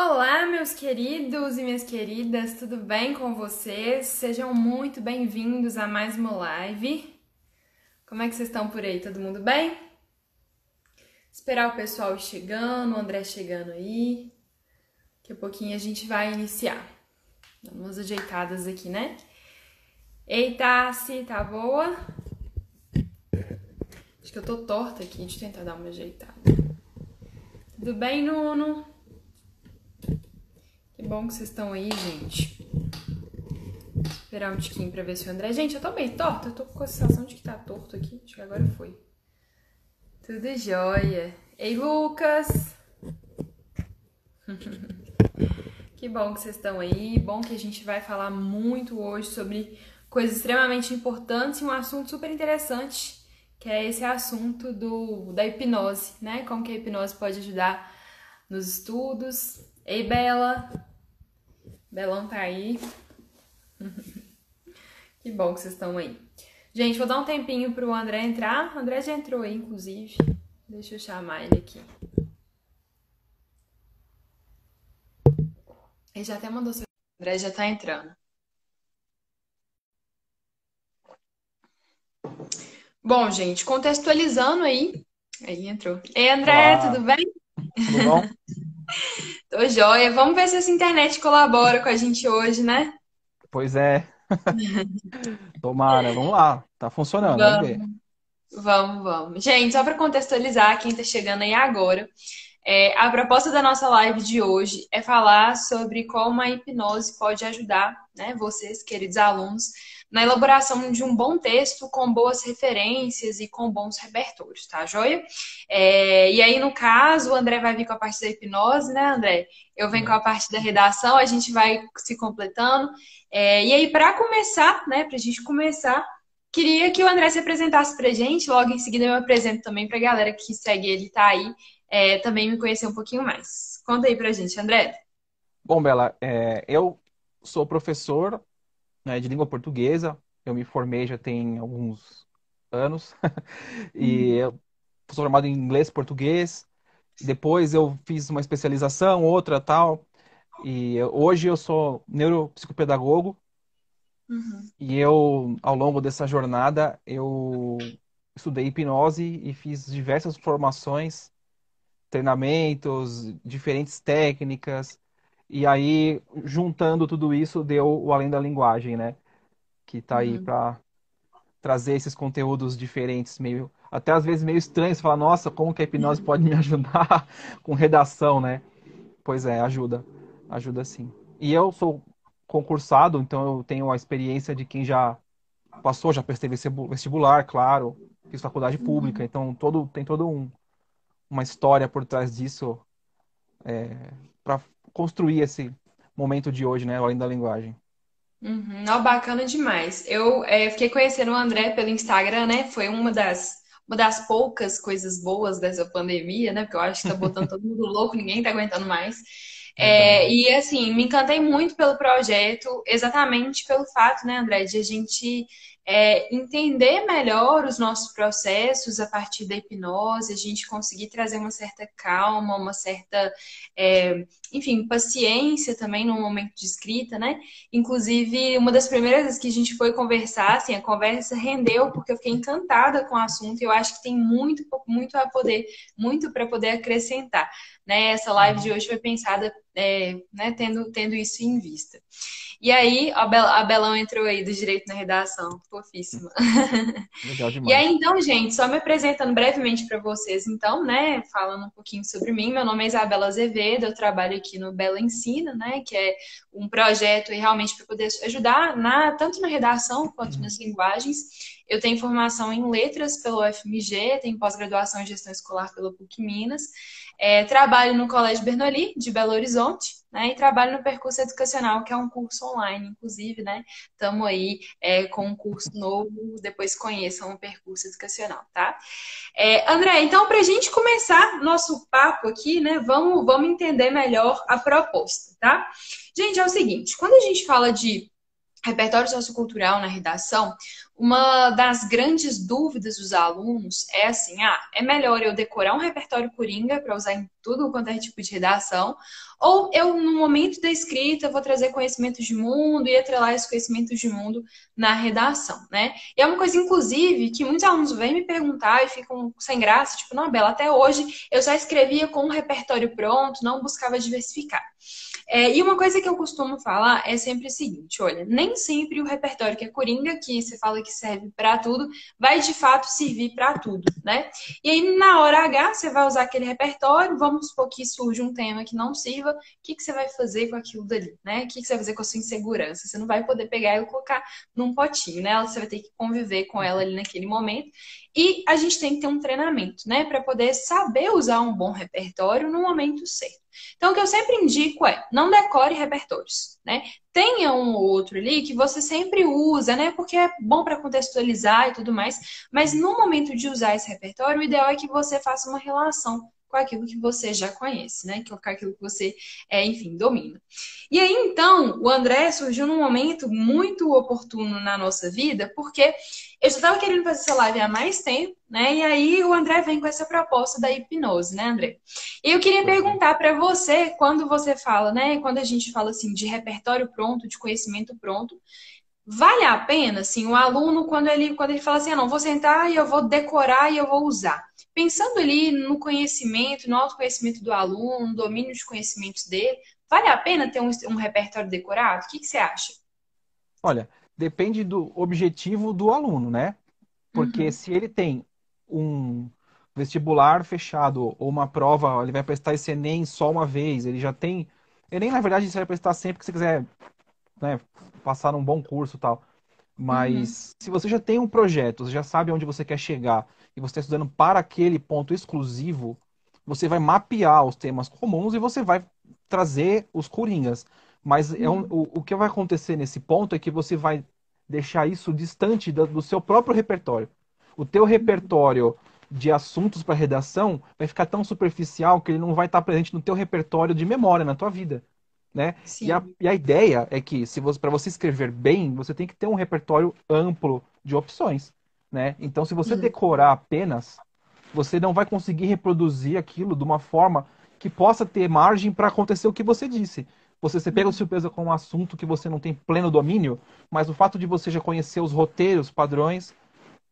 Olá, meus queridos e minhas queridas, tudo bem com vocês? Sejam muito bem-vindos a mais uma live. Como é que vocês estão por aí? Todo mundo bem? Esperar o pessoal chegando, o André chegando aí. Daqui a pouquinho a gente vai iniciar. Dando umas ajeitadas aqui, né? Eita, se tá boa? Acho que eu tô torta aqui, eu tentar dar uma ajeitada. Tudo bem, Nuno? Que bom que vocês estão aí, gente. Esperar um tiquinho pra ver se o André. Gente, eu tô meio torta, eu tô com a sensação de que tá torto aqui. Acho que agora foi. Tudo jóia. Ei, Lucas! que bom que vocês estão aí. Bom que a gente vai falar muito hoje sobre coisas extremamente importantes e um assunto super interessante, que é esse assunto do, da hipnose, né? Como que a hipnose pode ajudar nos estudos. Ei, Bela! Belão tá aí. que bom que vocês estão aí. Gente, vou dar um tempinho pro André entrar. O André já entrou aí, inclusive. Deixa eu chamar ele aqui. Ele já até mandou seu. O André já tá entrando. Bom, gente, contextualizando aí. Aí entrou. Ei, André, Olá. tudo bem? Tudo bom? Tô joia. Vamos ver se essa internet colabora com a gente hoje, né? Pois é. Tomara, vamos lá. Tá funcionando, vamos, vamos ver. Vamos, vamos. Gente, só para contextualizar quem tá chegando aí agora, é, a proposta da nossa live de hoje é falar sobre como a hipnose pode ajudar, né, vocês, queridos alunos, na elaboração de um bom texto com boas referências e com bons repertórios, tá, joia? É, e aí, no caso, o André vai vir com a parte da hipnose, né, André? Eu venho com a parte da redação, a gente vai se completando. É, e aí, para começar, né, para a gente começar, queria que o André se apresentasse pra gente, logo em seguida eu me apresento também pra galera que segue ele, tá aí, é, também me conhecer um pouquinho mais. Conta aí pra gente, André. Bom, Bela, é, eu sou professor né, de língua portuguesa. Eu me formei já tem alguns anos. e uhum. eu sou formado em inglês e português. Depois eu fiz uma especialização, outra tal. E hoje eu sou neuropsicopedagogo. Uhum. E eu, ao longo dessa jornada, eu estudei hipnose e fiz diversas formações, treinamentos, diferentes técnicas. E aí, juntando tudo isso, deu o Além da Linguagem, né? Que tá aí uhum. para trazer esses conteúdos diferentes, meio até às vezes meio estranhos, falar, nossa, como que a hipnose pode me ajudar com redação, né? Pois é, ajuda, ajuda sim. E eu sou concursado, então eu tenho a experiência de quem já passou, já prestei vestibular, claro, fiz faculdade pública, uhum. então todo tem todo um uma história por trás disso é, para construir esse momento de hoje, né? Além da linguagem. Uhum. Não, bacana demais. Eu é, fiquei conhecendo o André pelo Instagram, né? Foi uma das, uma das poucas coisas boas dessa pandemia, né? Porque eu acho que tá botando todo mundo louco, ninguém tá aguentando mais. É, e assim, me encantei muito pelo projeto, exatamente pelo fato, né, André, de a gente é, entender melhor os nossos processos a partir da hipnose, a gente conseguir trazer uma certa calma, uma certa, é, enfim, paciência também no momento de escrita, né? Inclusive, uma das primeiras vezes que a gente foi conversar, assim, a conversa rendeu porque eu fiquei encantada com o assunto e eu acho que tem muito, muito a poder, muito para poder acrescentar. Né? Essa live de hoje foi pensada é, né, tendo, tendo isso em vista. E aí, a, Bel, a Belão entrou aí do direito na redação, fofíssima. Legal demais. E aí, então, gente, só me apresentando brevemente para vocês, então, né, falando um pouquinho sobre mim. Meu nome é Isabela Azevedo, eu trabalho aqui no Bela Ensina, né, que é um projeto realmente para poder ajudar na, tanto na redação quanto uhum. nas linguagens. Eu tenho formação em letras pelo UFMG, tenho pós-graduação em gestão escolar pelo PUC Minas. É, trabalho no Colégio Bernoulli, de Belo Horizonte, né? E trabalho no Percurso Educacional, que é um curso online, inclusive, né? Estamos aí é, com um curso novo, depois conheçam o Percurso Educacional, tá? É, André, então, para a gente começar nosso papo aqui, né? Vamos, vamos entender melhor a proposta, tá? Gente, é o seguinte, quando a gente fala de repertório sociocultural na redação, uma das grandes dúvidas dos alunos é assim: ah, é melhor eu decorar um repertório coringa para usar em tudo quanto é tipo de redação, ou eu, no momento da escrita, vou trazer conhecimentos de mundo e atrelar esses conhecimentos de mundo na redação, né? E é uma coisa, inclusive, que muitos alunos vêm me perguntar e ficam sem graça, tipo, não, Bela, até hoje eu só escrevia com um repertório pronto, não buscava diversificar. É, e uma coisa que eu costumo falar é sempre o seguinte: olha, nem sempre o repertório que é coringa, que você fala que serve para tudo, vai de fato servir para tudo, né? E aí, na hora H, você vai usar aquele repertório, vamos supor que surge um tema que não sirva, o que, que você vai fazer com aquilo dali, né? O que, que você vai fazer com a sua insegurança? Você não vai poder pegar e colocar num potinho, né? Você vai ter que conviver com ela ali naquele momento. E a gente tem que ter um treinamento, né, para poder saber usar um bom repertório no momento certo. Então, o que eu sempre indico é não decore repertórios, né? Tenha um ou outro ali que você sempre usa, né? Porque é bom para contextualizar e tudo mais. Mas no momento de usar esse repertório, o ideal é que você faça uma relação com aquilo que você já conhece, né? Com aquilo que você, é, enfim, domina. E aí, então, o André surgiu num momento muito oportuno na nossa vida, porque eu já estava querendo fazer essa live há mais tempo, né? E aí o André vem com essa proposta da hipnose, né, André? E eu queria perguntar para você, quando você fala, né? Quando a gente fala assim de repertório pronto, de conhecimento pronto, vale a pena, assim, o aluno, quando ele, quando ele fala assim, ah, não, vou sentar e eu vou decorar e eu vou usar pensando ali no conhecimento, no autoconhecimento do aluno, no domínio de conhecimentos dele, vale a pena ter um, um repertório decorado? O que, que, você acha? Olha, depende do objetivo do aluno, né? Porque uhum. se ele tem um vestibular fechado ou uma prova, ele vai prestar esse Enem só uma vez, ele já tem. Enem, na verdade, você vai prestar sempre que você quiser né, passar num bom curso e tal. Mas uhum. se você já tem um projeto, você já sabe onde você quer chegar, e você está estudando para aquele ponto exclusivo, você vai mapear os temas comuns e você vai trazer os coringas. Mas é um, o, o que vai acontecer nesse ponto é que você vai deixar isso distante do, do seu próprio repertório. O teu repertório de assuntos para redação vai ficar tão superficial que ele não vai estar presente no teu repertório de memória, na tua vida. Né? E, a, e a ideia é que, se você, para você escrever bem, você tem que ter um repertório amplo de opções né? Então, se você decorar apenas, você não vai conseguir reproduzir aquilo de uma forma que possa ter margem para acontecer o que você disse. Você se pega de surpresa com um assunto que você não tem pleno domínio, mas o fato de você já conhecer os roteiros, padrões,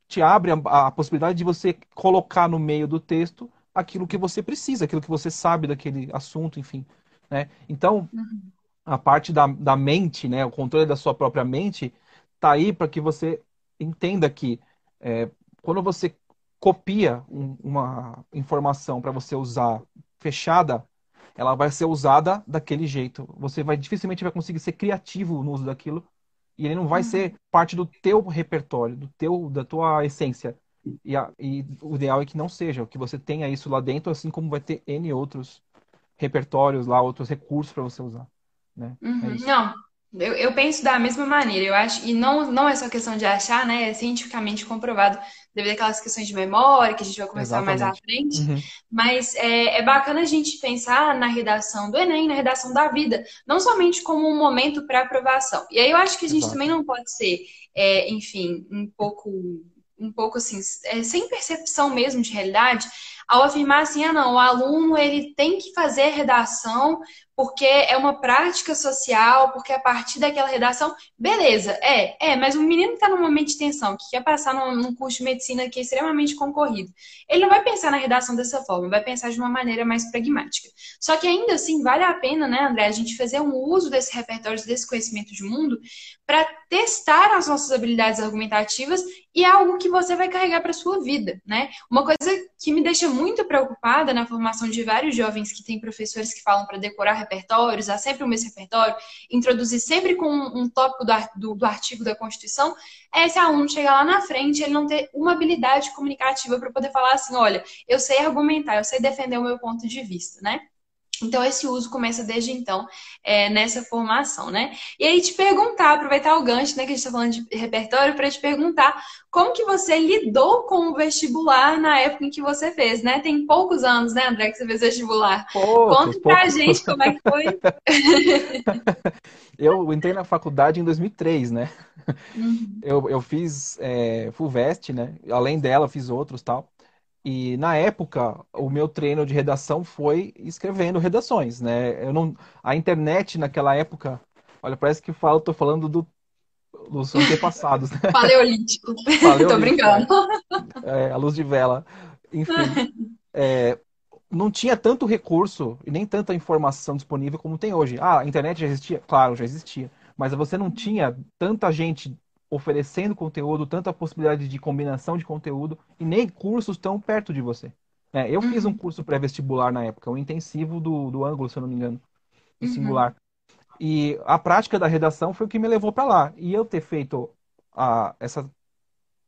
te abre a, a possibilidade de você colocar no meio do texto aquilo que você precisa, aquilo que você sabe daquele assunto, enfim. Né? Então, uhum. a parte da, da mente, né, o controle da sua própria mente, tá aí para que você entenda que é, quando você copia um, uma informação para você usar fechada, ela vai ser usada daquele jeito. Você vai dificilmente vai conseguir ser criativo no uso daquilo e ele não vai uhum. ser parte do teu repertório, do teu da tua essência. E, a, e, o ideal é que não seja, que você tenha isso lá dentro, assim como vai ter N outros repertórios lá, outros recursos para você usar. Né? É uhum. É não, eu, eu, penso da mesma maneira, eu acho, e não, não é só questão de achar, né? É cientificamente comprovado devido àquelas questões de memória, que a gente vai conversar Exatamente. mais à frente. Uhum. Mas é, é bacana a gente pensar na redação do Enem, na redação da vida, não somente como um momento para aprovação. E aí eu acho que a gente Exato. também não pode ser, é, enfim, um pouco, um pouco assim, é, sem percepção mesmo de realidade, ao afirmar assim, ah não, o aluno ele tem que fazer redação porque é uma prática social, porque a partir daquela redação, beleza, é, é, mas o menino está num momento de tensão, que quer passar num, num, curso de medicina que é extremamente concorrido, ele não vai pensar na redação dessa forma, vai pensar de uma maneira mais pragmática. Só que ainda assim, vale a pena, né, André, a gente fazer um uso desse repertório, desse conhecimento de mundo, para testar as nossas habilidades argumentativas e é algo que você vai carregar para sua vida, né? Uma coisa que me deixa muito preocupada na formação de vários jovens que têm professores que falam para decorar repertórios, há sempre o mesmo repertório, introduzir sempre com um tópico do artigo da Constituição, é esse aluno chegar lá na frente ele não ter uma habilidade comunicativa para poder falar assim, olha, eu sei argumentar, eu sei defender o meu ponto de vista, né? Então, esse uso começa desde então é, nessa formação, né? E aí te perguntar, aproveitar o gancho, né, que a gente está falando de repertório, para te perguntar como que você lidou com o vestibular na época em que você fez, né? Tem poucos anos, né, André, que você fez vestibular. Poucos, Conta pra poucos. gente como é que foi. Eu entrei na faculdade em 2003, né? Uhum. Eu, eu fiz é, FUVEST, né? Além dela, fiz outros tal. E na época, o meu treino de redação foi escrevendo redações, né? Eu não, a internet naquela época, olha, parece que falo, tô falando do, dos antepassados, né? Paleolítico. Paleolítico, Tô brincando. É, a luz de vela. Enfim, é, não tinha tanto recurso e nem tanta informação disponível como tem hoje. Ah, a internet já existia? Claro, já existia. Mas você não tinha tanta gente oferecendo conteúdo, tanta possibilidade de combinação de conteúdo e nem cursos tão perto de você. É, eu fiz um Uhum. curso pré-vestibular na época, um intensivo do, do ângulo, se eu não me engano, do Uhum. singular. E a prática da redação foi o que me levou para lá. E eu ter feito a, essa,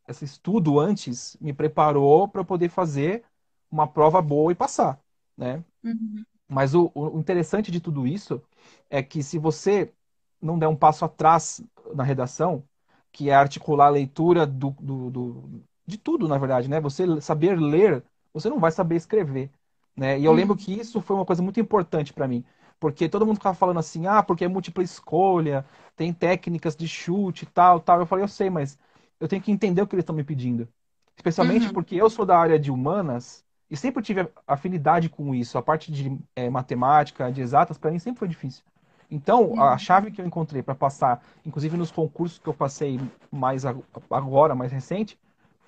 esse estudo antes me preparou para poder fazer uma prova boa e passar, né? Uhum. Mas o, o interessante de tudo isso é que se você não der um passo atrás na redação, que é articular a leitura do, do, do- de tudo, na verdade, né? Você saber ler, você não vai saber escrever, né? E eu lembro Uhum. que isso foi uma coisa muito importante para mim, porque todo mundo ficava falando assim, ah, porque é múltipla escolha, tem técnicas de chute e tal, tal. Eu falei, eu sei, mas eu tenho que entender o que eles estão me pedindo. Especialmente Uhum. porque eu sou da área de humanas e sempre tive afinidade com isso. A parte de eh, matemática, de exatas, para mim sempre foi difícil. Então, a Uhum. chave que eu encontrei para passar, inclusive nos concursos que eu passei mais ag- agora, mais recente,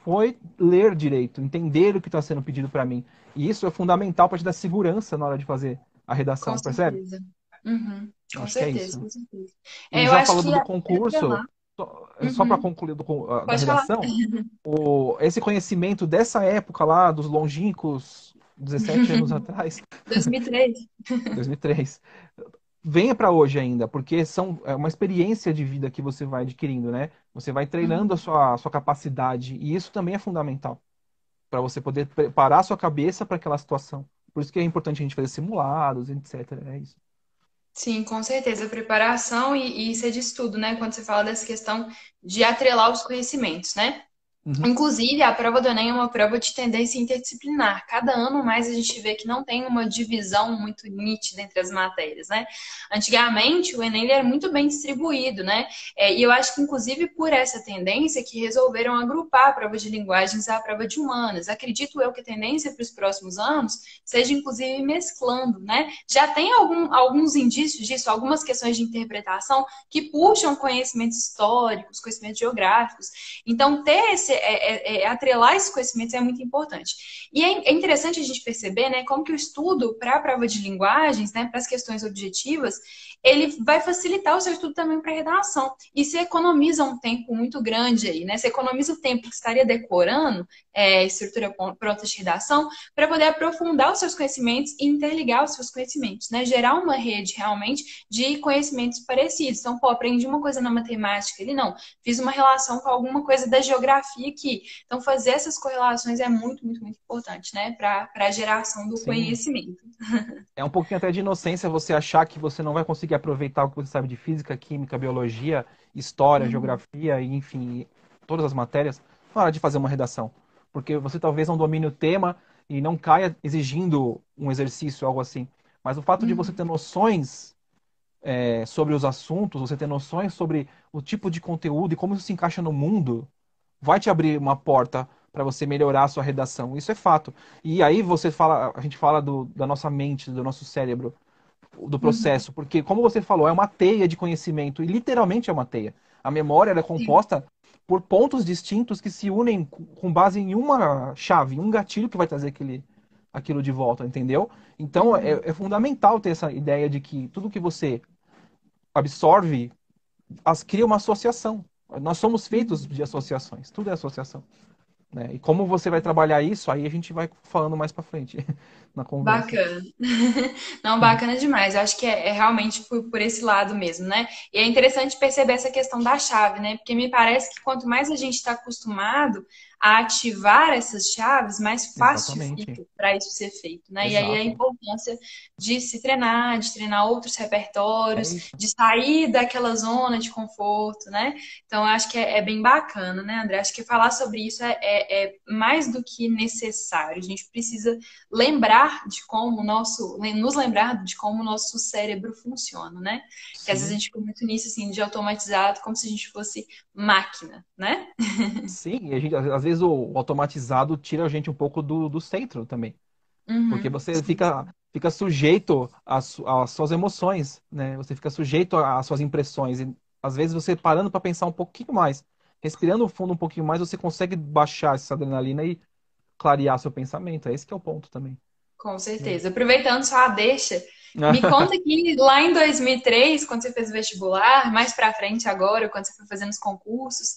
foi ler direito, entender o que está sendo pedido para mim. E isso é fundamental para te dar segurança na hora de fazer a Com redação, percebe? certeza. Uhum. Com Acho que é certeza, isso. com certeza. E É, já falando do concurso, lá. só, para Uhum. concluir do a- da redação, o, esse conhecimento dessa época lá, dos longínquos 17 anos atrás, 2003. 2003, venha para hoje ainda, porque são é uma experiência de vida que você vai adquirindo, né? Você vai treinando a Uhum. sua, a sua capacidade, e isso também é fundamental para você poder preparar a sua cabeça para aquela situação. Por isso que é importante a gente fazer simulados, etc. É isso. Sim, com certeza. Preparação e, e isso é de estudo, né? Quando você fala dessa questão de atrelar os conhecimentos, né? Uhum. Inclusive, a prova do Enem é uma prova de tendência interdisciplinar. Cada ano mais a gente vê que não tem uma divisão muito nítida entre as matérias, né? Antigamente, o Enem era muito bem distribuído, né? É, e eu acho que, inclusive, por essa tendência que resolveram agrupar a prova de linguagens à prova de humanas. Acredito eu que a tendência para os próximos anos seja, inclusive, mesclando, né? Já tem algum, alguns indícios disso, algumas questões de interpretação que puxam conhecimentos históricos, conhecimentos geográficos. Então, ter esse, é, é, é, atrelar esses conhecimentos é muito importante. E é, é interessante a gente perceber, né, como que o estudo para a prova de linguagens, né, para as questões objetivas, ele vai facilitar o seu estudo também para redação. E você economiza um tempo muito grande aí, né? Você economiza o tempo que estaria decorando é, estrutura pronta de redação para poder aprofundar os seus conhecimentos e interligar os seus conhecimentos, né? Gerar uma rede realmente de conhecimentos parecidos. Então, pô, aprendi uma coisa na matemática, ele não. Fiz uma relação com alguma coisa da geografia aqui. Então, fazer essas correlações é muito, muito, muito importante, né? Para a geração do Sim. conhecimento. É um pouquinho até de inocência você achar que você não vai conseguir aproveitar o que você sabe de física, química, biologia, história, Uhum. geografia, e, enfim, todas as matérias, na hora de fazer uma redação. Porque você talvez não domine o tema e não caia exigindo um exercício, algo assim. Mas o fato de você Uhum. ter noções é, sobre os assuntos, você ter noções sobre o tipo de conteúdo e como isso se encaixa no mundo, vai te abrir uma porta para você melhorar a sua redação. Isso é fato. E aí você fala, a gente fala do, da nossa mente, do nosso cérebro, do Uhum. processo, porque como você falou, é uma teia de conhecimento e literalmente é uma teia. A memória é Sim. composta por pontos distintos que se unem com base em uma chave, um gatilho que vai trazer aquele, aquilo de volta, entendeu? Então Uhum. é, é fundamental ter essa ideia de que tudo que você absorve as cria uma associação. Nós somos feitos de associações, tudo é associação. Né? E como você vai trabalhar isso, aí a gente vai falando mais para frente na conversa. Bacana. Não, bacana demais. Eu acho que é, é realmente por, por esse lado mesmo, né? E é interessante perceber essa questão da chave, né? Porque me parece que quanto mais a gente está acostumado a ativar essas chaves, mais fácil para isso ser feito, né? Exato. E aí a importância de se treinar, de treinar outros repertórios, é de sair daquela zona de conforto, né? Então, eu acho que é, é, bem bacana, né, André? Acho que falar sobre isso é, é, é, mais do que necessário. A gente precisa lembrar de como o nosso, nos lembrar de como o nosso cérebro funciona, né? Sim. Que às vezes a gente fica muito nisso, assim, de automatizado, como se a gente fosse máquina, né? Sim, e a gente, às vezes o automatizado tira a gente um pouco do, do centro também. Uhum, porque você fica, fica sujeito às, às, suas emoções, né? Você fica sujeito às suas impressões. E às vezes você parando para pensar um pouquinho mais, respirando fundo um pouquinho mais, você consegue baixar essa adrenalina e clarear seu pensamento. É esse que é o ponto também. Com certeza. Aproveitando só a deixa, me conta que lá em 2003, quando você fez o vestibular, mais para frente agora, quando você foi fazendo os concursos,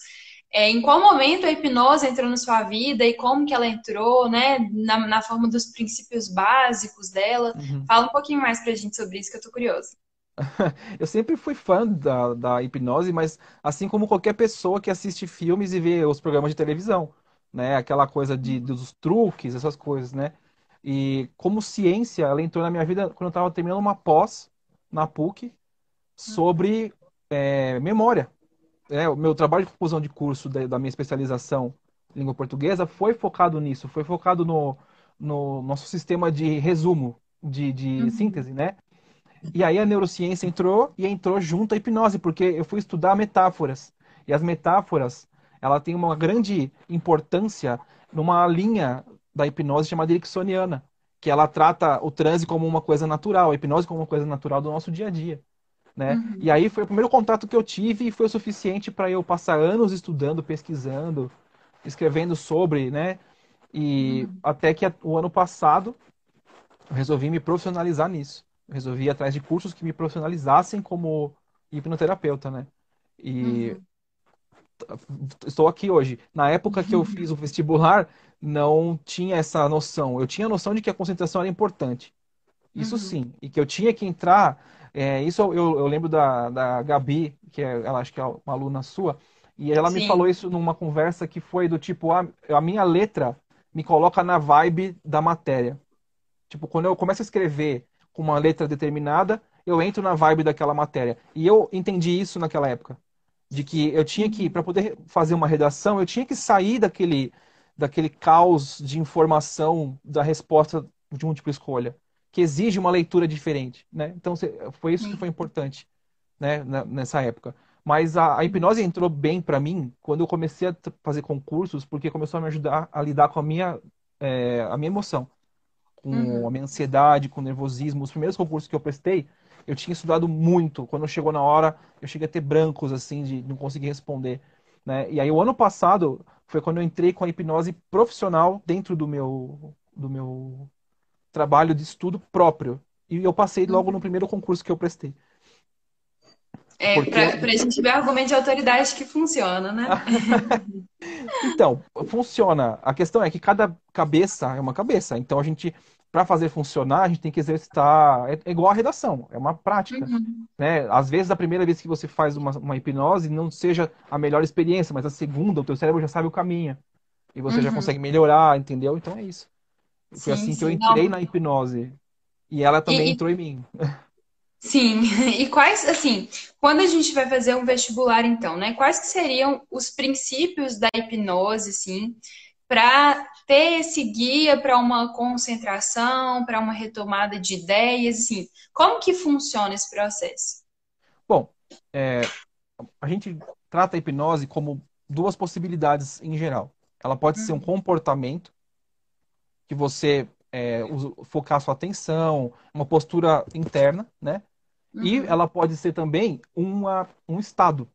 é, em qual momento a hipnose entrou na sua vida e como que ela entrou, né? Na, na forma dos princípios básicos dela. Uhum. Fala um pouquinho mais pra gente sobre isso, que eu tô curiosa. eu sempre fui fã da, da hipnose, mas assim como qualquer pessoa que assiste filmes e vê os programas de televisão, né? Aquela coisa de, dos truques, essas coisas, né? E como ciência, ela entrou na minha vida quando eu estava terminando uma pós na PUC sobre é, memória. É, o meu trabalho de conclusão de curso da, da minha especialização em língua portuguesa foi focado nisso, foi focado no, no nosso sistema de resumo, de, de uhum. síntese, né? E aí a neurociência entrou e entrou junto à hipnose, porque eu fui estudar metáforas. E as metáforas, ela tem uma grande importância numa linha da hipnose chamada ericksoniana, que ela trata o transe como uma coisa natural, a hipnose como uma coisa natural do nosso dia a dia. Né? Uhum. E aí foi o primeiro contato que eu tive e foi o suficiente para eu passar anos estudando, pesquisando, escrevendo sobre, né? E uhum. até que o ano passado eu resolvi me profissionalizar nisso. Eu resolvi ir atrás de cursos que me profissionalizassem como hipnoterapeuta, né? E uhum estou aqui hoje. Na época que eu fiz o vestibular, não tinha essa noção. Eu tinha a noção de que a concentração era importante. Isso uhum. sim. E que eu tinha que entrar. É, isso eu, eu, lembro da, da Gabi, que é, ela acho que é uma aluna sua, e ela sim. me falou isso numa conversa que foi do tipo: a, a minha letra me coloca na vibe da matéria. Tipo, quando eu começo a escrever com uma letra determinada, eu entro na vibe daquela matéria. E eu entendi isso naquela época. De que eu tinha que, para poder fazer uma redação, eu tinha que sair daquele daquele caos de informação da resposta de múltipla escolha, que exige uma leitura diferente, né? Então foi isso que foi importante, né, nessa época. Mas a, a hipnose entrou bem para mim quando eu comecei a fazer concursos, porque começou a me ajudar a lidar com a minha, é, a minha emoção, com uhum. a minha ansiedade, com o nervosismo. Os primeiros concursos que eu prestei, eu tinha estudado muito. Quando chegou na hora, eu cheguei a ter brancos, assim, de não conseguir responder. Né? E aí, o ano passado, foi quando eu entrei com a hipnose profissional dentro do meu, do meu trabalho de estudo próprio. E eu passei logo no primeiro concurso que eu prestei. É, Porque... para a gente ver argumento de autoridade que funciona, né? então, funciona. A questão é que cada cabeça é uma cabeça. Então, a gente para fazer funcionar, a gente tem que exercitar. É, é igual a redação, é uma prática. Uhum. Né? Às vezes, a primeira vez que você faz uma, uma, hipnose não seja a melhor experiência, mas a segunda, o teu cérebro já sabe o caminho. E você uhum. já consegue melhorar, entendeu? Então é isso. Foi sim, assim sim. que eu entrei não. na hipnose. E ela também e, entrou em mim. Sim, e quais, assim, quando a gente vai fazer um vestibular, então, né? Quais que seriam os princípios da hipnose, assim, para ter esse guia para uma concentração, para uma retomada de ideias, assim, como que funciona esse processo? Bom, é, a gente trata a hipnose como duas possibilidades em geral. Ela pode uhum. ser um uhum. comportamento que você é, focar sua atenção, uma postura interna, né? Uhum. E ela pode ser também uma, um estado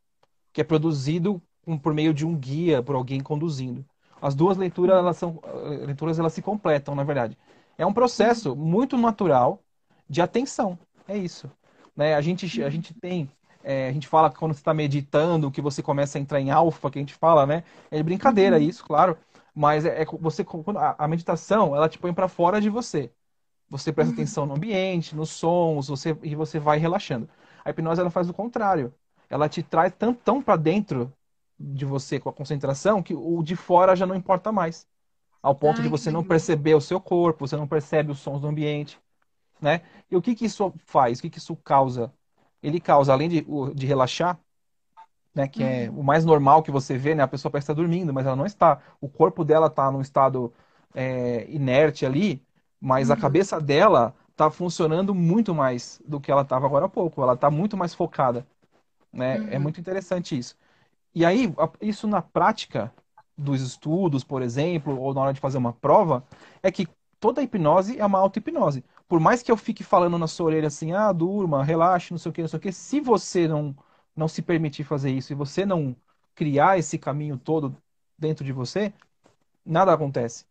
que é produzido por meio de um guia, por alguém conduzindo. As duas leituras, elas são, eh, leituras elas se completam, na verdade. É um processo muito natural de atenção. É isso. Né? A, gente, a gente tem. É, a gente fala que quando você está meditando, que você começa a entrar em alfa, que a gente fala, né? É brincadeira uhum. isso, claro. Mas é, é você a, a, meditação, ela te põe para fora de você. Você presta uhum. atenção no ambiente, nos sons, você, e você vai relaxando. A hipnose ela faz o contrário. Ela te traz tão, tão para dentro de você com a concentração que o de fora já não importa mais. Ao ponto Ai, de você não perceber o seu corpo, você não percebe os sons do ambiente, né? E o que que isso faz? O que que isso causa? Ele causa, além de, de relaxar, né, que é uhum. o mais normal que você vê, né? A pessoa parece estar dormindo, mas ela não está. O corpo dela está num estado é, inerte ali, mas uhum. a cabeça dela está funcionando muito mais do que ela estava agora há pouco. Ela está muito mais focada, né? É uhum. É muito interessante isso. E aí, isso na prática dos estudos, por exemplo, ou na hora de fazer uma prova, é que toda hipnose é uma auto-hipnose. Por mais que eu fique falando na sua orelha assim, ah, durma, relaxe, não sei o que, não sei o que, se você não, não se permitir fazer isso e você não criar esse caminho todo dentro de você, nada acontece.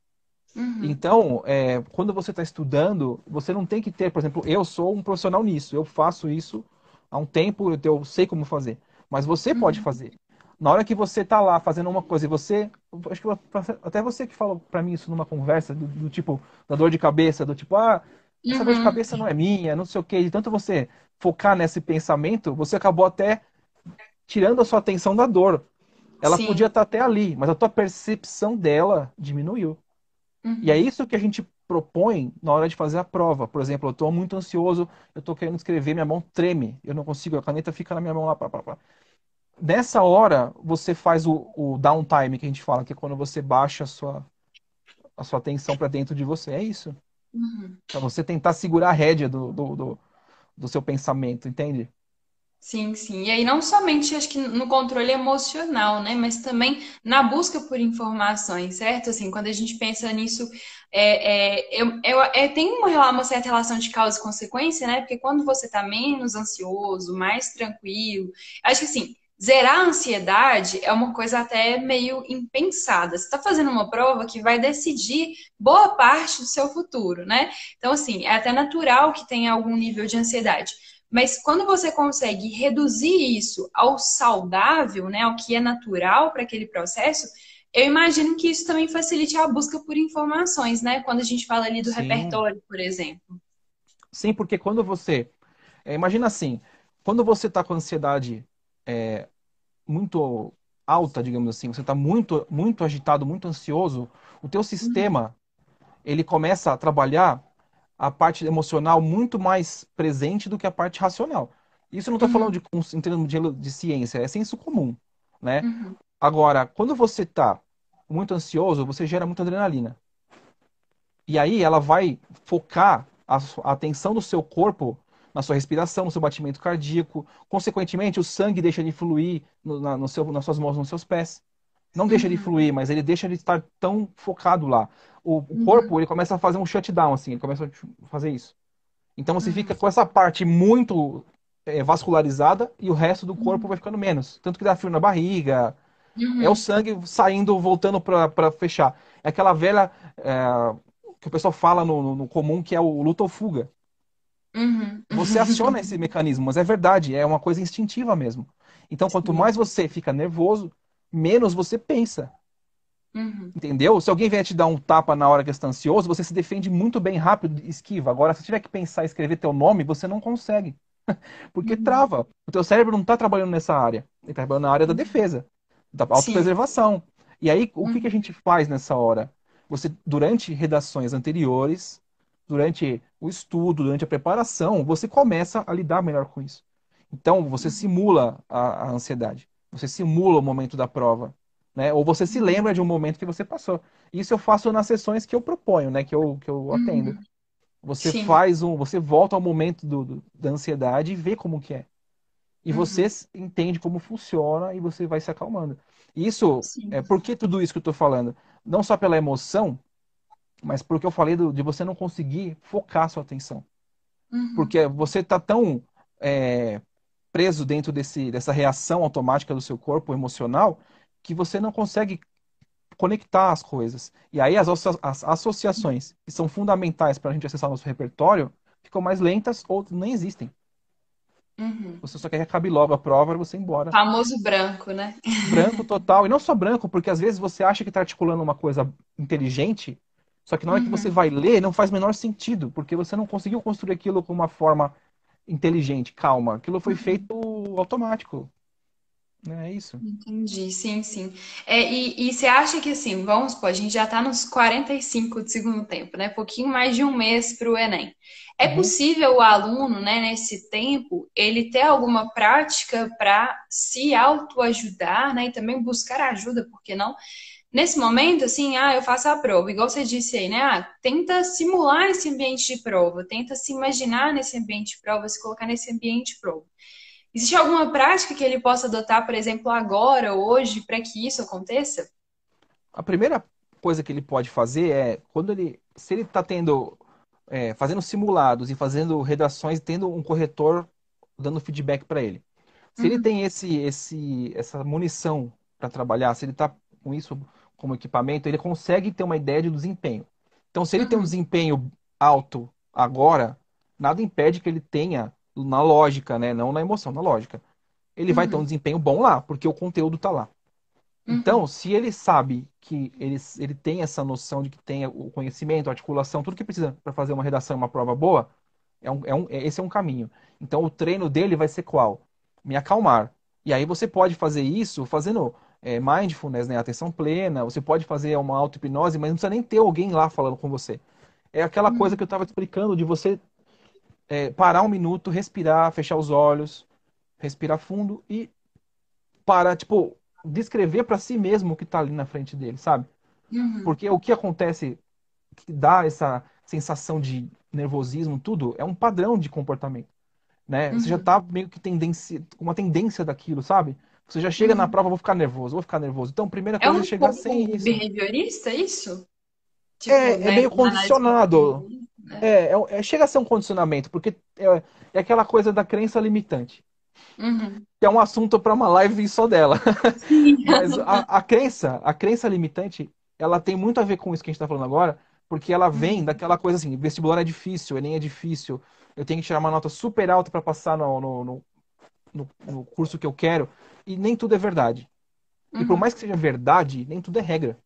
Uhum. Então, é, quando você está estudando, você não tem que ter, por exemplo, eu sou um profissional nisso, eu faço isso há um tempo, eu sei como fazer. Mas você uhum. pode fazer. Na hora que você tá lá fazendo uma coisa e você. Acho que até você que falou para mim isso numa conversa, do, do, tipo, da dor de cabeça, do tipo, ah, essa uhum. dor de uhum. cabeça não é minha, não sei o quê. De tanto você focar nesse pensamento, você acabou até tirando a sua atenção da dor. Ela Sim. podia estar tá até ali, mas a tua percepção dela diminuiu. Uhum. E é isso que a gente propõe na hora de fazer a prova. Por exemplo, eu estou muito ansioso, eu estou querendo escrever, minha mão treme, eu não consigo, a caneta fica na minha mão lá. Pá, pá, pá nessa hora, você faz o, o downtime que a gente fala, que é quando você baixa a sua, a sua atenção para dentro de você. É isso. Uhum. Para você tentar segurar a rédea do, do, do, do seu pensamento, entende? Sim, sim. E aí não somente acho que no controle emocional, né? Mas também na busca por informações, certo? Assim, quando a gente pensa nisso, é, é, eu, é, tem uma, uma certa relação de causa e consequência, né? Porque quando você está menos ansioso, mais tranquilo, acho que assim, zerar a ansiedade é uma coisa até meio impensada. Você está fazendo uma prova que vai decidir boa parte do seu futuro, né? Então, assim, é até natural que tenha algum nível de ansiedade. Mas quando você consegue reduzir isso ao saudável, né, ao que é natural para aquele processo, eu imagino que isso também facilite a busca por informações, né? Quando a gente fala ali do Sim. repertório, por exemplo. Sim, porque quando você. É, imagina assim, quando você está com ansiedade é, muito alta, digamos assim, você está muito, muito agitado, muito ansioso, o teu sistema uhum. ele começa a trabalhar a parte emocional muito mais presente do que a parte racional. Isso eu não estou uhum. falando de, em termos de, de, ciência, é senso comum, né? Uhum. Agora, quando você está muito ansioso, você gera muita adrenalina. E aí ela vai focar a, a atenção do seu corpo na sua respiração, no seu batimento cardíaco. Consequentemente, o sangue deixa de fluir no, na, no seu, nas suas mãos, nos seus pés. Não deixa de uhum. fluir, mas ele deixa de estar tão focado lá. O, o uhum. corpo, ele começa a fazer um shutdown, assim, ele começa a fazer isso. Então você fica com essa parte muito é, vascularizada e o resto do corpo vai ficando menos. Tanto que dá frio na barriga. Uhum. É o sangue saindo, voltando para fechar. É aquela velha é, que o pessoal fala no, no, comum que é o luta ou fuga. Uhum. Você aciona esse mecanismo, mas é verdade, é uma coisa instintiva mesmo. Então, quanto mais você fica nervoso, menos você pensa. Uhum. Entendeu? Se alguém vier te dar um tapa na hora que está ansioso, você se defende muito bem rápido, esquiva. Agora, se tiver que pensar e escrever teu nome, você não consegue. Porque uhum. trava. O teu cérebro não está trabalhando nessa área. Ele está trabalhando na área da defesa, da autopreservação. E aí, o que, que a gente faz nessa hora? Você, durante redações anteriores, durante o estudo, durante a preparação, você começa a lidar melhor com isso. Então, você uhum. simula a, a ansiedade. Você simula o momento da prova. Né? Ou você se uhum. lembra de um momento que você passou. Isso eu faço nas sessões que eu proponho, né? Que eu, que eu atendo. Uhum. Você Sim. faz um, você volta ao momento do, do, da ansiedade e vê como que é. E uhum. você entende como funciona e você vai se acalmando. Isso, Sim. é, por que tudo isso que eu estou falando? Não só pela emoção, mas porque eu falei do, de você não conseguir focar sua atenção. Uhum. Porque você está tão é, preso dentro desse, dessa reação automática do seu corpo emocional que você não consegue conectar as coisas. E aí as, as associações que são fundamentais para a gente acessar nosso repertório ficam mais lentas ou nem existem. Uhum. Você só quer que acabe logo a prova e você ir embora. Famoso branco, né? Branco total. E não só branco, porque às vezes você acha que está articulando uma coisa inteligente só que na hora uhum. que você uhum. vai ler, não faz o menor sentido, porque você não conseguiu construir aquilo com uma forma inteligente, calma. Aquilo foi uhum. feito automático. É isso. Entendi, sim, sim. É, e, e você acha que assim, vamos supor, a gente já está nos 45 de segundo tempo, né? Pouquinho mais de um mês para o Enem. É Uhum. possível o aluno, né, nesse tempo, ele ter alguma prática para se autoajudar, né? E também buscar ajuda, por que não? Nesse momento, assim, ah, eu faço a prova, igual você disse aí, né? Ah, tenta simular esse ambiente de prova, tenta se imaginar nesse ambiente de prova, se colocar nesse ambiente de prova. Existe alguma prática que ele possa adotar, por exemplo, agora, hoje, para que isso aconteça? A primeira coisa que ele pode fazer é quando ele, se ele está tendo, é, fazendo simulados e fazendo redações, tendo um corretor dando feedback para ele. Se ele Uhum, tem esse, esse, essa munição para trabalhar, se ele está com isso como equipamento, ele consegue ter uma ideia de desempenho. Então, se ele tem um uhum, desempenho alto agora, nada impede que ele tenha na lógica, né? Não na emoção, na lógica. Ele vai ter um uhum, desempenho bom lá, porque o conteúdo está lá. Então, uhum, se ele sabe que ele, ele tem essa noção de que tem o conhecimento, a articulação, tudo que precisa para fazer uma redação uma prova boa, é um, é um, é- esse é um caminho. Então, o treino dele vai ser qual? Me acalmar. E aí você pode fazer isso fazendo é, mindfulness, né? Atenção plena. Você pode fazer uma auto-hipnose, mas não precisa nem ter alguém lá falando com você. É aquela coisa uhum, que eu estava explicando de você é, parar um minuto, respirar, fechar os olhos, respirar fundo e para, tipo, descrever para si mesmo o que está ali na frente dele, sabe? uhum, Porque o que acontece, que dá essa sensação de nervosismo, tudo, é um padrão de comportamento, né? Você já uhum, tá meio que tendência, com uma tendência daquilo, sabe? Você já chega na uhum. prova, vou ficar nervoso, vou ficar nervoso. Então, a primeira É coisa é um chegar sem isso. behaviorista isso? Tipo, É, é né, meio uma análise condicionado. né? É, é, é- chega a ser um condicionamento, porque é, é aquela coisa da crença limitante, Uhum. que é um assunto para uma live só dela. Mas a, a crença, a crença limitante, ela tem muito a ver com isso que a gente está falando agora, porque ela vem Uhum, daquela coisa assim, vestibular é difícil, Enem é difícil, eu tenho que tirar uma nota super alta para passar no, no, no, no- no curso que eu quero, e nem tudo é verdade. E por uhum, mais que seja verdade, nem tudo é regra,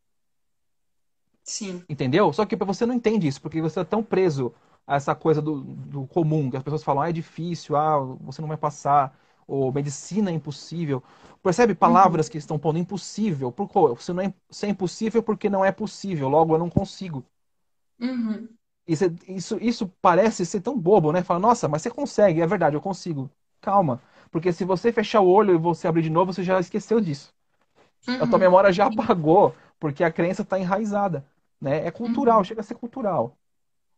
sim. entendeu? Só que você não entende isso, porque você é tão preso a essa coisa do, do comum, que as pessoas falam, ah, é difícil, ah, você não vai passar, ou medicina é impossível. Percebe Uhum, palavras que estão pondo impossível? Por quê? Você não é, isso é impossível porque não é possível, logo eu não consigo. uhum, Isso, isso, isso parece ser tão bobo, né? Fala, nossa, mas você consegue, é verdade, eu consigo. Calma, porque se você fechar o olho e você abrir de novo, você já esqueceu disso. A tua uhum, memória já apagou, porque a crença está enraizada, né? É cultural, uhum. chega a ser cultural,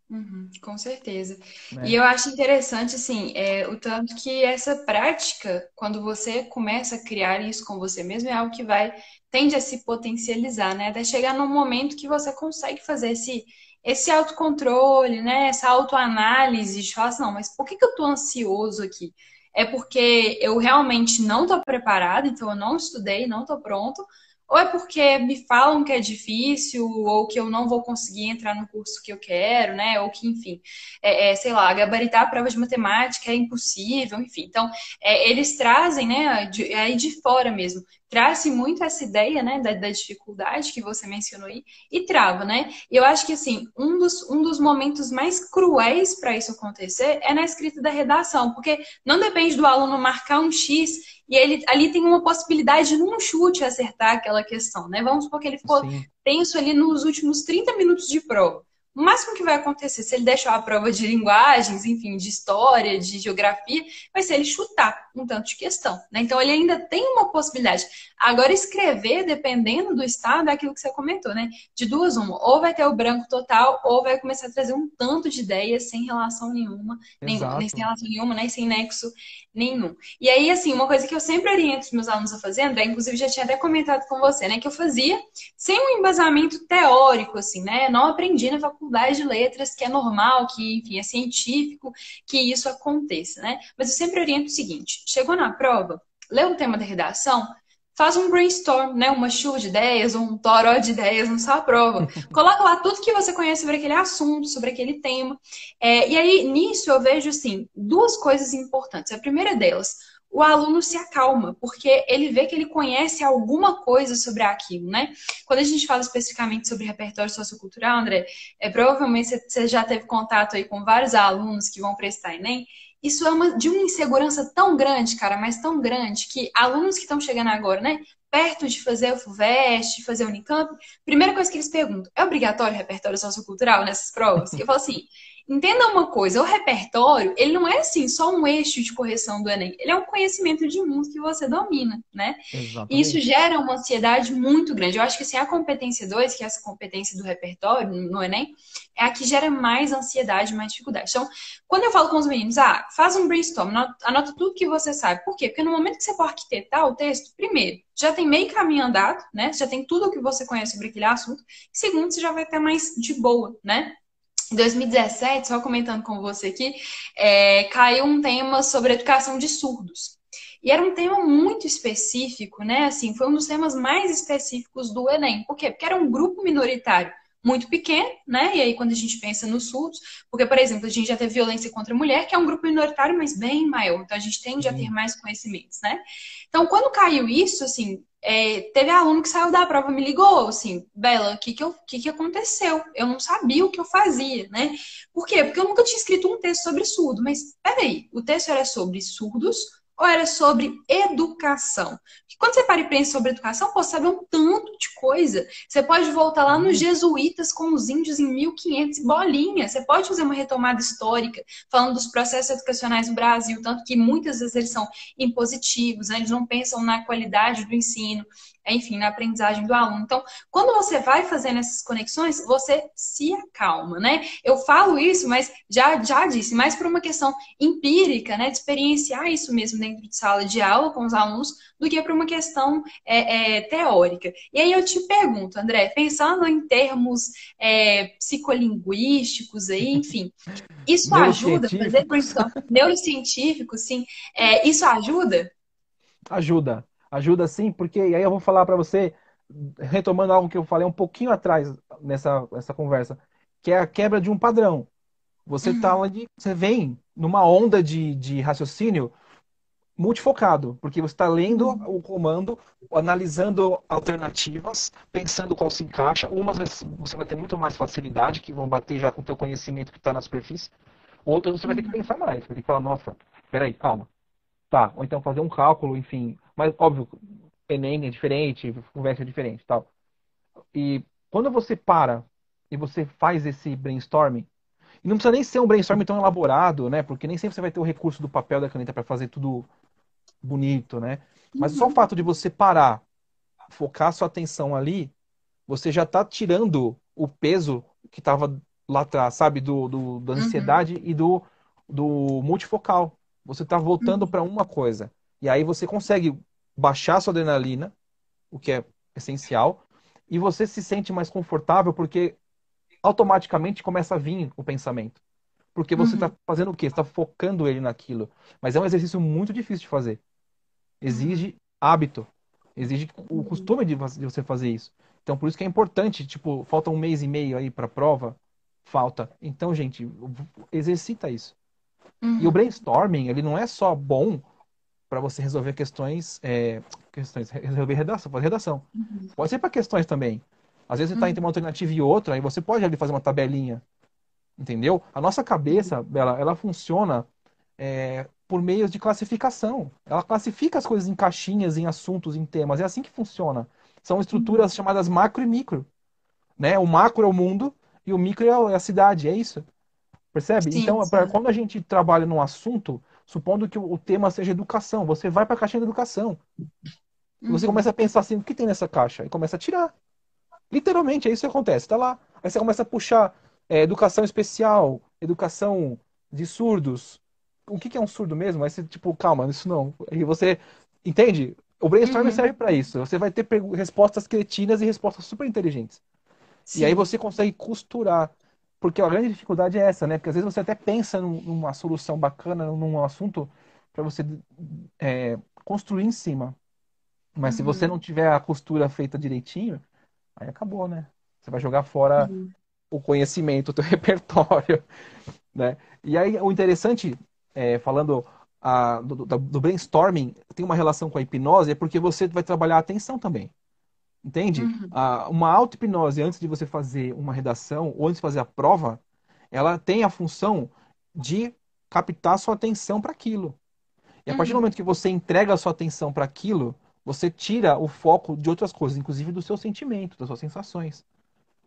Uhum, com certeza. E né? eu acho interessante, assim, é, o tanto que essa prática, quando você começa a criar isso com você mesmo, é algo que vai, tende a se potencializar, né? Até chegar num momento que você consegue fazer esse, esse autocontrole, né? Essa autoanálise de falar assim, não, mas por que que eu tô ansioso aqui? É porque eu realmente não tô preparado, então eu não estudei, não tô pronto, ou é porque me falam que é difícil, ou que eu não vou conseguir entrar no curso que eu quero, né? Ou que, enfim, é, é, sei lá, gabaritar a prova de matemática é impossível, enfim. Então, é, eles trazem, né, de, aí de fora mesmo, trazem muito essa ideia, né, da, da dificuldade que você mencionou aí, e trava, né? E eu acho que, assim, um dos, um dos momentos mais cruéis para isso acontecer é na escrita da redação, porque não depende do aluno marcar um X e ele ali tem uma possibilidade de num chute acertar aquela questão, né? Vamos supor que ele ficou Sim, tenso ali nos últimos 30 minutos de prova. O máximo que vai acontecer, se ele deixar a prova de linguagens, enfim, de história, de geografia, vai ser ele chutar um tanto de questão, né? Então ele ainda tem uma possibilidade. Agora, escrever, dependendo do estado, é aquilo que você comentou, né? De duas, uma. Ou vai ter o branco total, ou vai começar a trazer um tanto de ideias sem relação nenhuma, nem, nem sem relação nenhuma, nem sem nexo nenhum. E aí, assim, uma coisa que eu sempre oriento os meus alunos a fazer, André, inclusive já tinha até comentado com você, né? Que eu fazia sem um embasamento teórico, assim, né? Não aprendi na faculdade de letras, que é normal, que, enfim, é científico que isso aconteça, né? Mas eu sempre oriento o seguinte: chegou na prova, lê o tema da redação, faz um brainstorm, né? Uma chuva de ideias, um toró de ideias na sua prova. Coloca lá tudo que você conhece sobre aquele assunto, sobre aquele tema. É, e aí, nisso, eu vejo, assim, duas coisas importantes. A primeira delas, o aluno se acalma, porque ele vê que ele conhece alguma coisa sobre aquilo, né? Quando a gente fala especificamente sobre repertório sociocultural, André, é, provavelmente você já teve contato aí com vários alunos que vão prestar Enem, isso é uma, de uma insegurança tão grande, cara, mas tão grande, que alunos que estão chegando agora, né, perto de fazer o FUVEST, fazer o Unicamp, primeira coisa que eles perguntam, é obrigatório repertório sociocultural nessas provas? Eu falo assim, Entenda uma coisa, o repertório, ele não é assim só um eixo de correção do Enem, ele é um conhecimento de mundo que você domina, né? Exatamente. E isso gera uma ansiedade muito grande. Eu acho que assim, a competência 2, que é essa competência do repertório no Enem, é a que gera mais ansiedade, mais dificuldade. Então, quando eu falo com os meninos, ah, faz um brainstorm, anota tudo que você sabe. Por quê? Porque no momento que você for arquitetar o texto, primeiro, já tem meio caminho andado, né? Já tem tudo o que você conhece sobre aquele assunto. Segundo, você já vai ter mais de boa, né? Em 2017, só comentando com você aqui, é, caiu um tema sobre educação de surdos. E era um tema muito específico, né? Assim, foi um dos temas mais específicos do Enem. Por quê? Porque era um grupo minoritário muito pequeno, né? E aí, quando a gente pensa nos surdos, porque, por exemplo, a gente já teve violência contra a mulher, que é um grupo minoritário, mas bem maior. Então, a gente tende a ter mais conhecimentos, né? Então, quando caiu isso, assim, é, teve aluno que saiu da prova, me ligou, assim, Bela, o que que, eu, que que aconteceu? Eu não sabia o que eu fazia, né? Por quê? Porque eu nunca tinha escrito um texto sobre surdo, mas peraí, o texto era sobre surdos ou era sobre educação? Porque quando você para e pensa sobre educação, pode saber um tanto de coisa. Você pode voltar lá nos uhum. jesuítas com os índios em 1500 bolinha. Você pode fazer uma retomada histórica, falando dos processos educacionais no Brasil, tanto que muitas vezes eles são impositivos, né? eles não pensam na qualidade do ensino, enfim, na aprendizagem do aluno. Então, quando você vai fazendo essas conexões, você se acalma, né? Eu falo isso, mas já, já disse, mais por uma questão empírica, né? De experienciar isso mesmo dentro de sala de aula com os alunos, do que por uma questão é, é, teórica. E aí eu te pergunto, André, pensando em termos é, psicolinguísticos aí, enfim, isso ajuda? Fazer neurocientífico, sim. É, isso ajuda? Ajuda ajuda sim, porque e aí eu vou falar para você, retomando algo que eu falei um pouquinho atrás nessa, nessa conversa, que é a quebra de um padrão. Você uhum. tá onde você vem numa onda de, de raciocínio multifocado, porque você está lendo uhum. o comando, analisando alternativas, pensando qual se encaixa. Umas você vai ter muito mais facilidade, que vão bater já com o teu conhecimento que está na superfície. Outras você vai ter que uhum. pensar mais, vai ter que falar, nossa, peraí, calma. Tá, ou então fazer um cálculo, enfim, mas, óbvio, Enem é diferente, conversa é diferente tal. E quando você para e você faz esse brainstorming, e não precisa nem ser um brainstorming tão elaborado, né? Porque nem sempre você vai ter o recurso do papel da caneta para fazer tudo bonito, né? Mas uhum. só o fato de você parar, focar sua atenção ali, você já está tirando o peso que estava lá atrás, sabe? Do, do da uhum. ansiedade uhum. e do, do multifocal. Você está voltando uhum. para uma coisa. E aí você consegue baixar sua adrenalina, o que é essencial, e você se sente mais confortável porque automaticamente começa a vir o pensamento. Porque você está uhum. fazendo o quê? está focando ele naquilo. Mas é um exercício muito difícil de fazer. Exige uhum. hábito. Exige o costume de você fazer isso. Então, por isso que é importante, tipo, falta um mês e meio aí para a prova, falta. Então, gente, exercita isso. Uhum. E o brainstorming, ele não é só bom para você resolver questões, é, questões, resolver redação, fazer redação. Uhum. Pode ser para questões também. Às vezes você está uhum. entre uma alternativa e outra, aí você pode ali fazer uma tabelinha, entendeu? A nossa cabeça, ela, ela funciona é, por meios de classificação. Ela classifica as coisas em caixinhas, em assuntos, em temas. É assim que funciona. São estruturas uhum. chamadas macro e micro. Né? O macro é o mundo e o micro é a cidade, é isso. Percebe? Sim, então, sim. Pra, quando a gente trabalha num assunto, supondo que o tema seja educação, você vai para a caixinha de educação. E você uhum. começa a pensar assim, o que tem nessa caixa? E começa a tirar. Literalmente, é isso que acontece. Tá lá. Aí você começa a puxar é, educação especial, educação de surdos. O que, que é um surdo mesmo? Aí você, tipo, calma, isso não. Aí você. Entende? O brainstorming uhum. serve para isso. Você vai ter respostas cretinas e respostas super inteligentes. Sim. E aí você consegue costurar porque a grande dificuldade é essa, né? Porque às vezes você até pensa numa solução bacana, num assunto para você é, construir em cima. Mas uhum. se você uhum. não tiver a costura feita direitinho, aí acabou, né? Você vai jogar fora uhum. o conhecimento, o teu repertório, né? E aí o interessante, é, falando a, do, do, brainstorming tem uma relação com a hipnose, é porque você vai trabalhar a atenção também. Entende? Uhum. A, uma auto-hipnose, antes de você fazer uma redação, ou antes de fazer a prova, ela tem a função de captar a sua atenção para aquilo. E a partir do uhum. momento que você entrega a sua atenção para aquilo, você tira o foco de outras coisas, inclusive do seu sentimento, das suas sensações.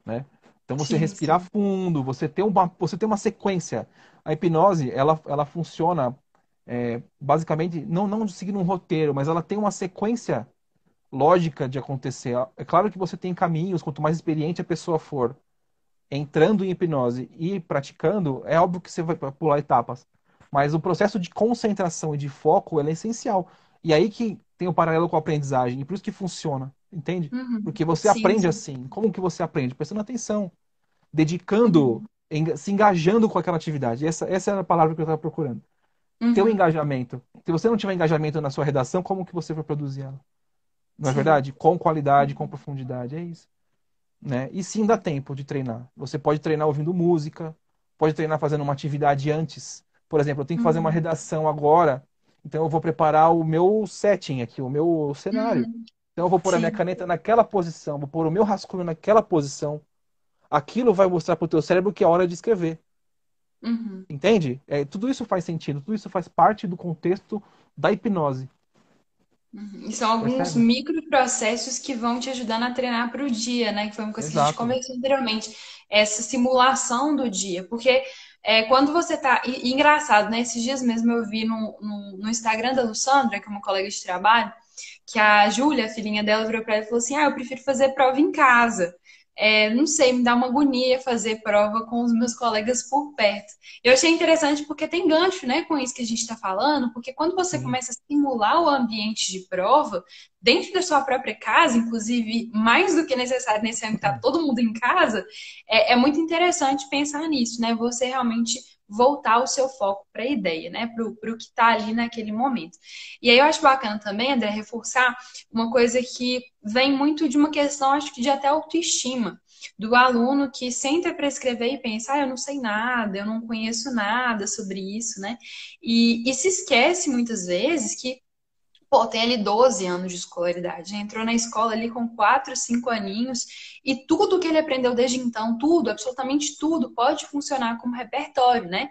Né? Então você sim, respirar sim. fundo, você ter uma, você ter uma sequência. A hipnose, ela, ela funciona é, basicamente, não, não seguindo um roteiro, mas ela tem uma sequência lógica de acontecer. É claro que você tem caminhos, quanto mais experiente a pessoa for entrando em hipnose e praticando, é óbvio que você vai pular etapas. Mas o processo de concentração e de foco é essencial. E aí que tem o paralelo com a aprendizagem. E por isso que funciona, entende? Uhum. Porque você sim, aprende sim. assim. Como que você aprende? Prestando atenção. Dedicando, uhum. se engajando com aquela atividade. Essa, essa era a palavra que eu estava procurando uhum. ter um engajamento. Se você não tiver engajamento na sua redação, como que você vai produzir ela? Não é sim. verdade? Com qualidade, com profundidade, é isso. Né? E sim dá tempo de treinar. Você pode treinar ouvindo música, pode treinar fazendo uma atividade antes. Por exemplo, eu tenho que fazer uma uhum. redação agora, então eu vou preparar o meu setting aqui, o meu cenário. Uhum. Então eu vou pôr sim. a minha caneta naquela posição, vou pôr o meu rascunho naquela posição. Aquilo vai mostrar para o teu cérebro que é hora de escrever. Uhum. Entende? É, tudo isso faz sentido, tudo isso faz parte do contexto da hipnose. Uhum. São alguns Percebe? microprocessos que vão te ajudando a treinar para o dia, né? Que foi uma coisa Exato. que a gente conversou anteriormente. Essa simulação do dia. Porque é, quando você tá. E, e, engraçado, né? Esses dias mesmo eu vi no, no, no, Instagram da Lussandra, que é uma colega de trabalho, que a Júlia, a filhinha dela, virou para ela e falou assim: Ah, eu prefiro fazer prova em casa é, não sei, me dá uma agonia fazer prova com os meus colegas por perto. Eu achei interessante porque tem gancho, né, com isso que a gente está falando, porque quando você Sim. começa a simular o ambiente de prova, dentro da sua própria casa, inclusive mais do que necessário nesse ano que está todo mundo em casa, é, é muito interessante pensar nisso, né? Você realmente voltar o seu foco para a ideia, né? Para o que está ali naquele momento. E aí eu acho bacana também, André, reforçar uma coisa que vem muito de uma questão, acho que de até autoestima. Do aluno que senta para escrever e pensa, ah, eu não sei nada, eu não conheço nada sobre isso, né? E, e se esquece muitas vezes que Pô, tem ali 12 anos de escolaridade, entrou na escola ali com 4, 5 aninhos e tudo que ele aprendeu desde então, tudo, absolutamente tudo, pode funcionar como repertório, né?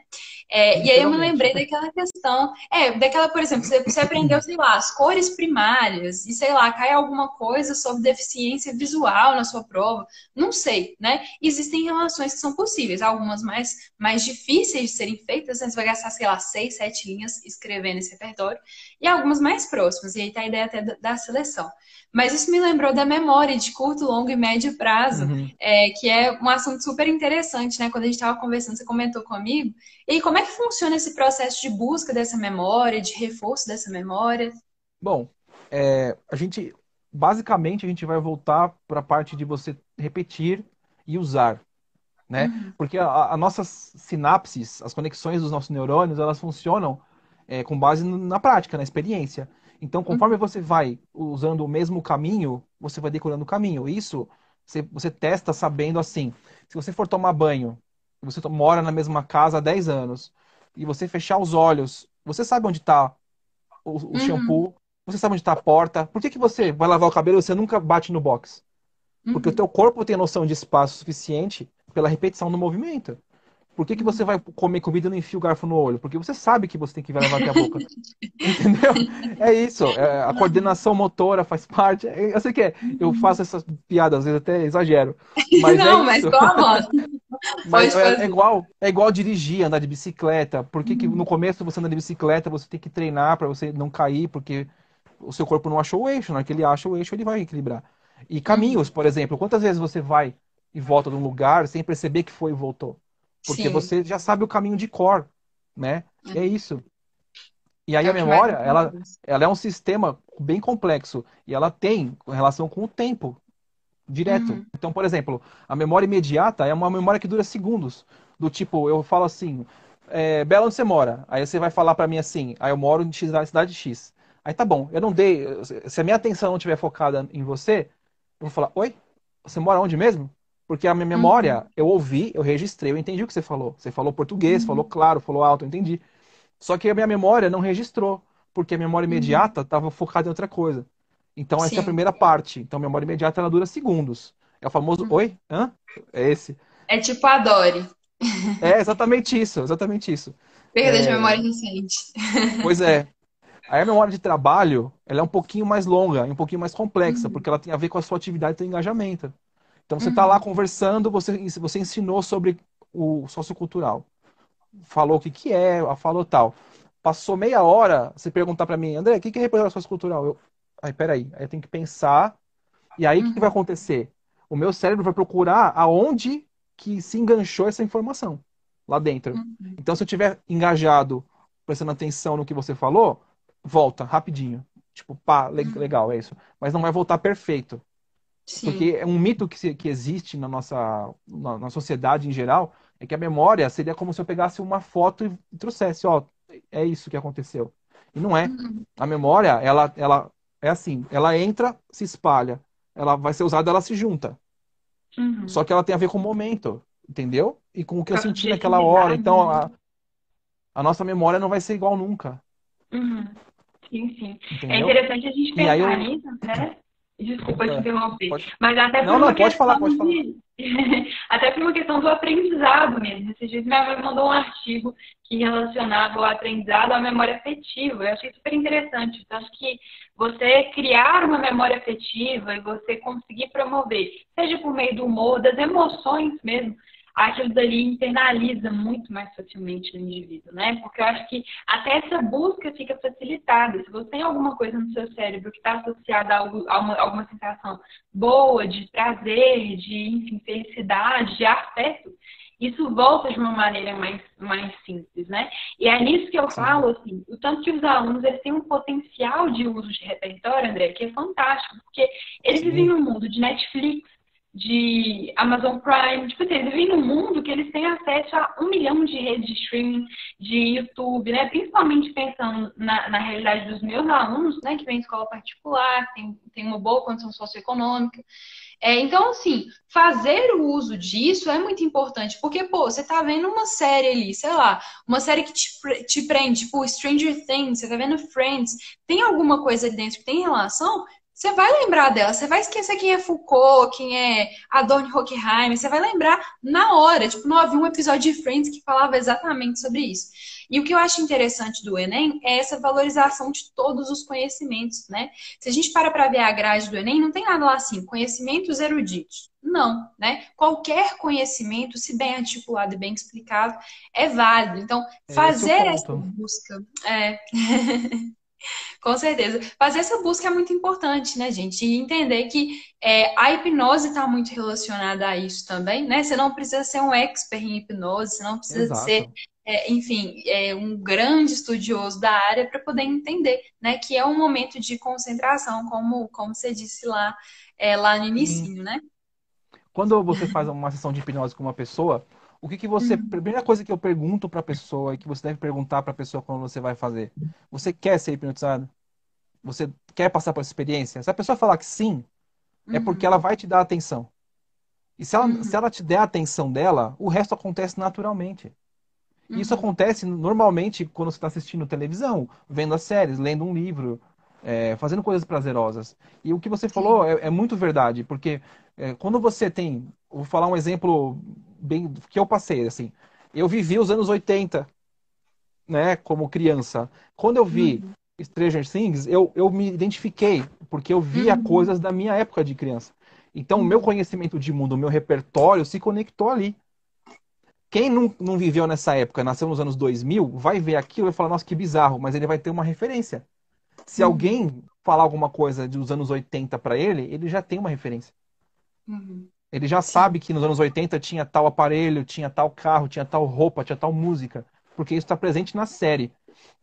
É, e aí eu me lembrei daquela questão, é, daquela, por exemplo, você aprendeu, sei lá, as cores primárias e, sei lá, cai alguma coisa sobre deficiência visual na sua prova, não sei, né? Existem relações que são possíveis, algumas mais, mais difíceis de serem feitas, né? você vai gastar, sei lá, 6, 7 linhas escrevendo esse repertório, e algumas mais próximas e aí tá a ideia até da seleção. Mas isso me lembrou da memória de curto, longo e médio prazo, uhum. é, que é um assunto super interessante, né? Quando a gente estava conversando, você comentou comigo. E como é que funciona esse processo de busca dessa memória, de reforço dessa memória? Bom, é, a gente basicamente a gente vai voltar para a parte de você repetir e usar, né? Uhum. Porque as nossas sinapses, as conexões dos nossos neurônios, elas funcionam é, com base na prática, na experiência. Então, conforme uhum. você vai usando o mesmo caminho, você vai decorando o caminho. Isso você, você testa sabendo assim. Se você for tomar banho, você mora na mesma casa há 10 anos, e você fechar os olhos, você sabe onde está o, o uhum. shampoo, você sabe onde está a porta. Por que, que você vai lavar o cabelo e você nunca bate no box? Porque uhum. o teu corpo tem noção de espaço suficiente pela repetição do movimento. Por que, que você vai comer comida e não enfia o garfo no olho? Porque você sabe que você tem que lavar até a boca. Entendeu? É isso. É, a coordenação motora faz parte. É, eu sei que é, eu faço essas piadas, às vezes até exagero. Mas não, é mas como? Mas é, é, igual, é igual dirigir, andar de bicicleta. Por que, que no começo você anda de bicicleta, você tem que treinar para você não cair, porque o seu corpo não achou o eixo. Na hora que ele acha o eixo, ele vai equilibrar. E caminhos, por exemplo. Quantas vezes você vai e volta de um lugar sem perceber que foi e voltou? Porque Sim. você já sabe o caminho de cor, né? É, é isso. E aí é a memória, ela, ela é um sistema bem complexo e ela tem relação com o tempo direto. Uhum. Então, por exemplo, a memória imediata é uma memória que dura segundos. Do tipo, eu falo assim, é, Bela, onde você mora? Aí você vai falar para mim assim, aí eu moro em X, na cidade X. Aí tá bom, eu não dei, se a minha atenção não estiver focada em você, eu vou falar, oi? Você mora onde mesmo? Porque a minha memória, uhum. eu ouvi, eu registrei, eu entendi o que você falou. Você falou português, uhum. falou claro, falou alto, eu entendi. Só que a minha memória não registrou, porque a memória imediata estava focada em outra coisa. Então, essa Sim. é a primeira parte. Então, a memória imediata ela dura segundos. É o famoso uhum. oi? Hã? É esse. É tipo a Dory. É exatamente isso, exatamente isso. Perda é... de memória recente. Pois é. Aí a memória de trabalho, ela é um pouquinho mais longa, um pouquinho mais complexa, uhum. porque ela tem a ver com a sua atividade e seu engajamento. Então você está uhum. lá conversando, você, você ensinou sobre o sociocultural. Falou o que, que é, falou tal. Passou meia hora, você perguntar para mim, André, o que, que é representação sociocultural? Eu, aí, peraí, aí eu tenho que pensar. E aí o uhum. que, que vai uhum. acontecer? O meu cérebro vai procurar aonde que se enganchou essa informação lá dentro. Uhum. Então, se eu tiver engajado, prestando atenção no que você falou, volta rapidinho. Tipo, pá, uhum. legal, é isso. Mas não vai voltar perfeito. Sim. Porque é um mito que, que existe na nossa na, na, sociedade em geral é que a memória seria como se eu pegasse uma foto e trouxesse, ó, é isso que aconteceu. E não é. Uhum. A memória, ela, ela é assim, ela entra, se espalha. Ela vai ser usada, ela se junta. Uhum. Só que ela tem a ver com o momento, entendeu? E com o que eu senti naquela hora. Então, a, a nossa memória não vai ser igual nunca. Uhum. Sim, sim. É Entendeu? É interessante a gente pensar eu... nisso, né? Desculpa te interromper. Pode... Mas até por não, não, pode falar, pode falar. De... até por uma questão do aprendizado mesmo. Esses dias minha mãe mandou um artigo que relacionava o aprendizado à memória afetiva. Eu achei super interessante. Então, acho que você criar uma memória afetiva e você conseguir promover, seja por meio do humor, das emoções mesmo, aquilo dali internaliza muito mais facilmente no indivíduo, né? Porque eu acho que até essa busca fica facilitada. Se você tem alguma coisa no seu cérebro que está associada a, uma, alguma sensação boa, de prazer, de enfim, felicidade, de afeto, isso volta de uma maneira mais, mais simples, né? E é nisso que eu falo, assim, o tanto que os alunos eles têm um potencial de uso de repertório, André, que é fantástico, porque eles Sim. vivem num mundo de Netflix, de Amazon Prime, tipo assim, eles vivem num mundo que eles têm acesso a um milhão de redes de streaming, de YouTube, né? Principalmente pensando na, na realidade dos meus alunos, né? Que vem em escola particular, tem, tem uma boa condição socioeconômica. É, então, assim, fazer o uso disso é muito importante, porque, pô, você tá vendo uma série ali, sei lá, uma série que te, te prende, tipo Stranger Things, você tá vendo Friends, tem alguma coisa ali dentro que tem relação, você vai lembrar dela, você vai esquecer quem é Foucault, quem é Adorno Hockenheim, você vai lembrar na hora. Tipo, não havia um episódio de Friends que falava exatamente sobre isso. E o que eu acho interessante do Enem é essa valorização de todos os conhecimentos, né? Se a gente para para ver a grade do Enem, não tem nada lá assim, conhecimentos eruditos. Não, né? Qualquer conhecimento, se bem articulado e bem explicado, é válido. Então, é fazer é essa busca. É. Com certeza. Fazer essa busca é muito importante, né, gente? E entender que é, a hipnose está muito relacionada a isso também, né? Você não precisa ser um expert em hipnose, você não precisa ser, é, enfim, é, um grande estudioso da área para poder entender, né? Que é um momento de concentração, como, como você disse lá, é, lá no início, né? Quando você faz uma sessão de hipnose com uma pessoa, o que, que você. Uhum. Primeira coisa que eu pergunto para a pessoa e que você deve perguntar para a pessoa quando você vai fazer: você quer ser hipnotizado? Você quer passar por essa experiência? Se a pessoa falar que sim, uhum. é porque ela uhum. vai te dar atenção. E se ela, uhum. se ela te der a atenção dela, o resto acontece naturalmente. Uhum. Isso acontece normalmente quando você está assistindo televisão, vendo as séries, lendo um livro, é, fazendo coisas prazerosas. E o que você falou é, é muito verdade, porque é, quando você tem. Vou falar um exemplo bem que eu passei, assim. Eu vivi os anos 80, né, como criança. Quando eu vi uhum. Stranger Things, eu, eu me identifiquei, porque eu via uhum. coisas da minha época de criança. Então, o meu uhum. conhecimento de mundo, o meu repertório se conectou ali. Quem não, não viveu nessa época, nasceu nos anos 2000, vai ver aquilo e falar, nossa, que bizarro, mas ele vai ter uma referência. Se uhum. alguém falar alguma coisa dos anos 80 para ele, ele já tem uma referência. Uhum. Ele já sabe que nos anos 80 tinha tal aparelho, tinha tal carro, tinha tal roupa, tinha tal música, porque isso está presente na série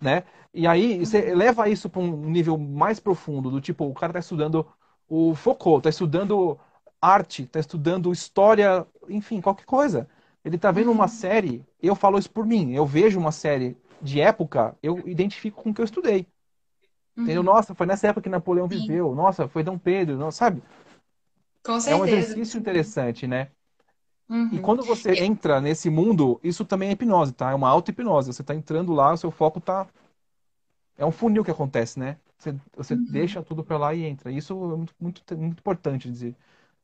né? E aí você leva isso para um nível mais profundo, do tipo, o cara está estudando o Foucault, está estudando arte, está estudando história, enfim, qualquer coisa. Ele está vendo uma uhum. série, eu falo isso por mim, eu vejo uma série de época, eu identifico com o que eu estudei. Entendeu? Uhum. Nossa, foi nessa época que Napoleão Sim. viveu. Nossa, foi Dom Pedro, não, sabe? Com certeza. É um exercício interessante, né? Uhum. E quando você entra nesse mundo, isso também é hipnose, tá? É uma auto-hipnose. Você está entrando lá, o seu foco tá. É um funil que acontece, né? Você, você uhum. deixa tudo para lá e entra. Isso é muito, muito, muito importante dizer.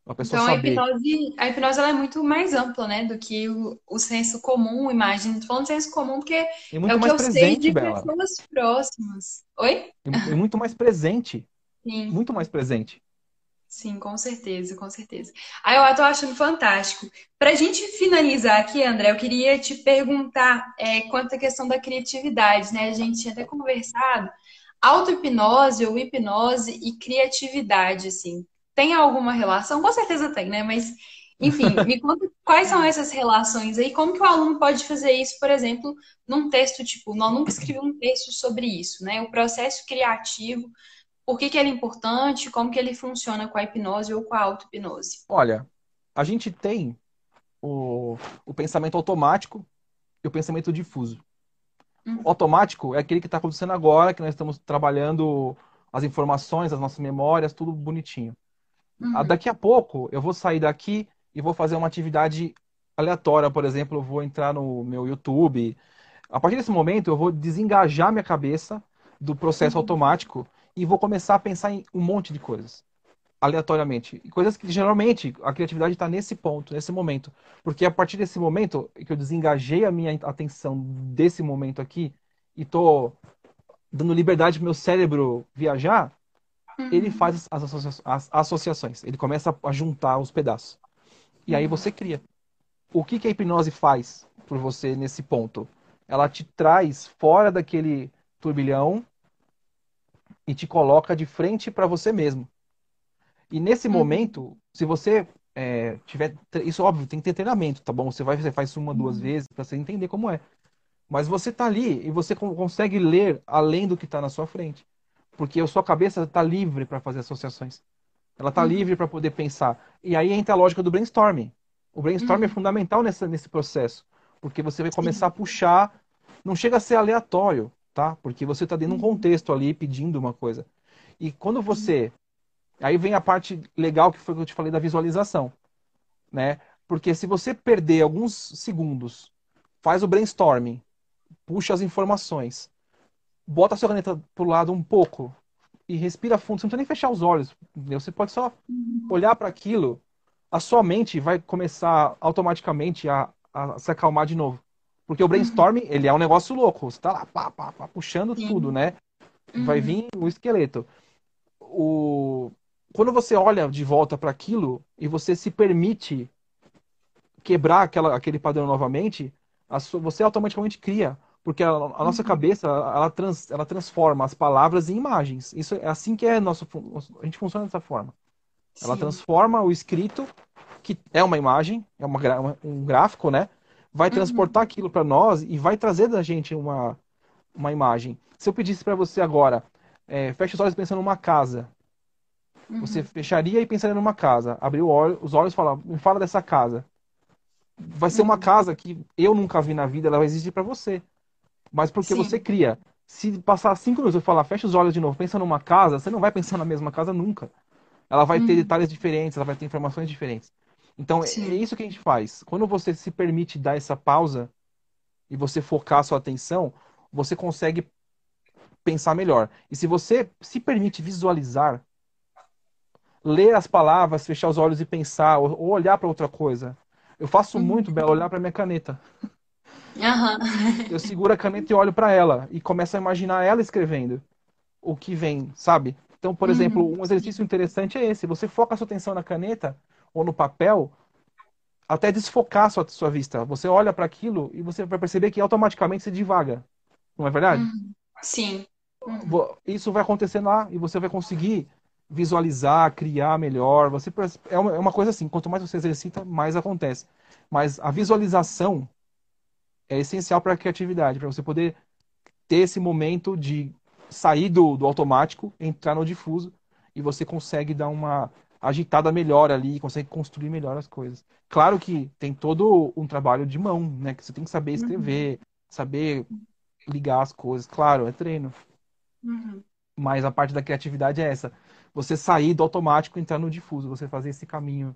A pessoa então, saber. a hipnose, a hipnose ela é muito mais ampla, né? Do que o, o senso comum, imagem. Estou falando senso comum porque é o que eu presente, sei de Bela. pessoas próximas. Oi? E, muito mais presente. Sim. Muito mais presente. Sim, com certeza, com certeza. Aí eu tô achando fantástico. Para a gente finalizar aqui, André, eu queria te perguntar é, quanto à questão da criatividade, né? A gente tinha até conversado. Auto-hipnose ou hipnose e criatividade, assim, tem alguma relação? Com certeza tem, né? Mas, enfim, me conta quais são essas relações aí, como que o aluno pode fazer isso, por exemplo, num texto, tipo, não nunca escrevi um texto sobre isso, né? O processo criativo por que, que ele é importante, como que ele funciona com a hipnose ou com a auto-hipnose? Olha, a gente tem o, o pensamento automático e o pensamento difuso. Uhum. O automático é aquele que está acontecendo agora, que nós estamos trabalhando as informações, as nossas memórias, tudo bonitinho. Uhum. Daqui a pouco eu vou sair daqui e vou fazer uma atividade aleatória, por exemplo, eu vou entrar no meu YouTube. A partir desse momento eu vou desengajar minha cabeça do processo uhum. automático e vou começar a pensar em um monte de coisas aleatoriamente. Coisas que geralmente a criatividade está nesse ponto, nesse momento. Porque a partir desse momento que eu desengajei a minha atenção desse momento aqui e tô dando liberdade para meu cérebro viajar, uhum. ele faz as, associa as, associações. Ele começa a juntar os pedaços. E aí você cria. O que, que a hipnose faz por você nesse ponto? Ela te traz fora daquele turbilhão e te coloca de frente para você mesmo. E nesse uhum. momento, se você é, tiver. Isso, óbvio, tem que ter treinamento, tá bom? Você, vai, você faz isso uma, duas uhum. vezes para você entender como é. Mas você tá ali e você consegue ler além do que está na sua frente. Porque a sua cabeça está livre para fazer associações. Ela está uhum. livre para poder pensar. E aí entra a lógica do brainstorming. O brainstorming é uhum. é fundamental nessa, nesse processo. Porque você vai começar Sim. a puxar. Não chega a ser aleatório tá? Porque você está dentro de um uhum. contexto ali pedindo uma coisa. E quando você. Aí vem a parte legal que foi que eu te falei da visualização, né? Porque se você perder alguns segundos, faz o brainstorming, puxa as informações, bota a sua caneta pro lado um pouco e respira fundo, você não precisa nem fechar os olhos, entendeu? você pode só uhum. olhar para aquilo, a sua mente vai começar automaticamente a, a se acalmar de novo. Porque o brainstorming, ele é um negócio louco. Você tá lá, pá, pá, pá, puxando Sim. tudo, né? Uhum. Vai vir o esqueleto. O... Quando você olha de volta para aquilo e você se permite quebrar aquela, aquele padrão novamente, sua, você automaticamente cria. Porque a, a nossa uhum. cabeça, ela, trans, ela transforma as palavras em imagens. Isso é assim que é nosso. A gente funciona dessa forma. Sim. Ela transforma o escrito, que é uma imagem, é uma, um gráfico, né? Vai uhum. transportar uhum. aquilo para nós e vai trazer da gente uma, uma imagem. Se eu pedisse para você agora, é, feche os olhos pensando numa casa. Uhum. Você fecharia e pensaria numa casa. Abriu os olhos e fala, me fala dessa casa. Vai ser uma uhum. casa que eu nunca vi na vida, ela vai existir para você. Mas porque Sim. você cria. Se passar cinco minutos e falar, fecha os olhos de novo, pensa numa casa, você não vai pensar na mesma casa nunca. Ela vai ter uhum. detalhes diferentes, ela vai ter informações diferentes. Então, é Sim. é isso que a gente faz. Quando você se permite dar essa pausa e você focar a sua atenção, você consegue pensar melhor. E se você se permite visualizar, ler as palavras, fechar os olhos e pensar, ou, olhar para outra coisa. Eu faço uhum. muito, Bela, olhar para minha caneta. Uhum. Eu seguro a caneta e olho para ela e começo a imaginar ela escrevendo o que vem, sabe? Então, por uhum. exemplo, um exercício interessante é esse. Você foca a sua atenção na caneta ou no papel, até desfocar a sua, sua vista. Você olha para aquilo e você vai perceber que automaticamente você divaga. Não é verdade? Uhum. Sim. Uhum. Isso vai acontecer lá e você vai conseguir visualizar, criar melhor. Você é uma, é uma coisa assim, quanto mais você exercita, mais acontece. Mas a visualização é essencial para a criatividade, para você poder ter esse momento de sair do, do automático, entrar no difuso e você consegue dar uma agitada melhor ali, consegue construir melhor as coisas. Claro que tem todo um trabalho de mão, né? Que você tem que saber escrever, uhum. saber ligar as coisas. Claro, é treino. Uhum. Mas a parte da criatividade é essa. Você sair do automático e entrar no difuso, você fazer esse caminho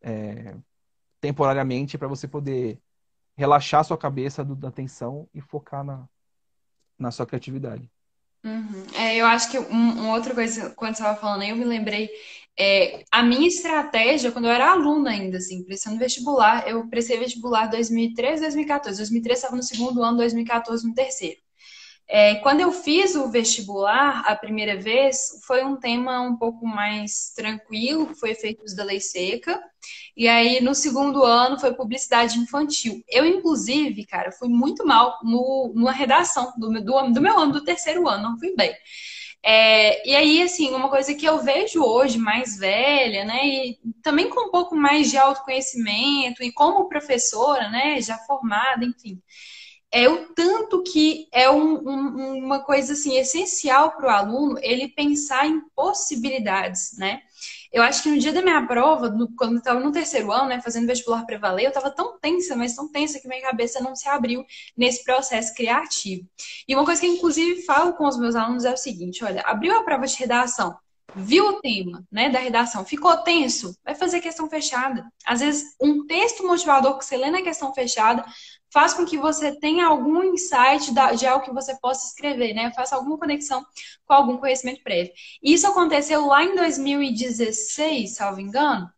é, temporariamente para você poder relaxar sua cabeça do, da tensão e focar na, na sua criatividade. Uhum. É, eu acho que um, uma outra coisa, quando você estava falando aí, eu me lembrei, é, a minha estratégia, quando eu era aluna ainda, assim, prestando vestibular, eu prestei vestibular 2013, 2014. 2013 estava no segundo ano, 2014 no terceiro. É, quando eu fiz o vestibular a primeira vez, foi um tema um pouco mais tranquilo, foi efeitos da lei seca. E aí, no segundo ano, foi publicidade infantil. Eu, inclusive, cara, fui muito mal no, numa redação do, do, do meu ano, do terceiro ano, não fui bem. É, e aí, assim, uma coisa que eu vejo hoje, mais velha, né, e também com um pouco mais de autoconhecimento, e como professora, né, já formada, enfim, é o tanto que é um, um, uma coisa assim essencial para o aluno ele pensar em possibilidades, né? Eu acho que no dia da minha prova, no, quando eu estava no terceiro ano, né, fazendo vestibular para valer, eu estava tão tensa, mas tão tensa que minha cabeça não se abriu nesse processo criativo. E uma coisa que eu, inclusive, falo com os meus alunos é o seguinte: olha, abriu a prova de redação, viu o tema né, da redação, ficou tenso, vai fazer questão fechada. Às vezes, um texto motivador que você lê na questão fechada faz com que você tenha algum insight de algo que você possa escrever, né? Faça alguma conexão com algum conhecimento prévio. Isso aconteceu lá em 2016, salvo engano.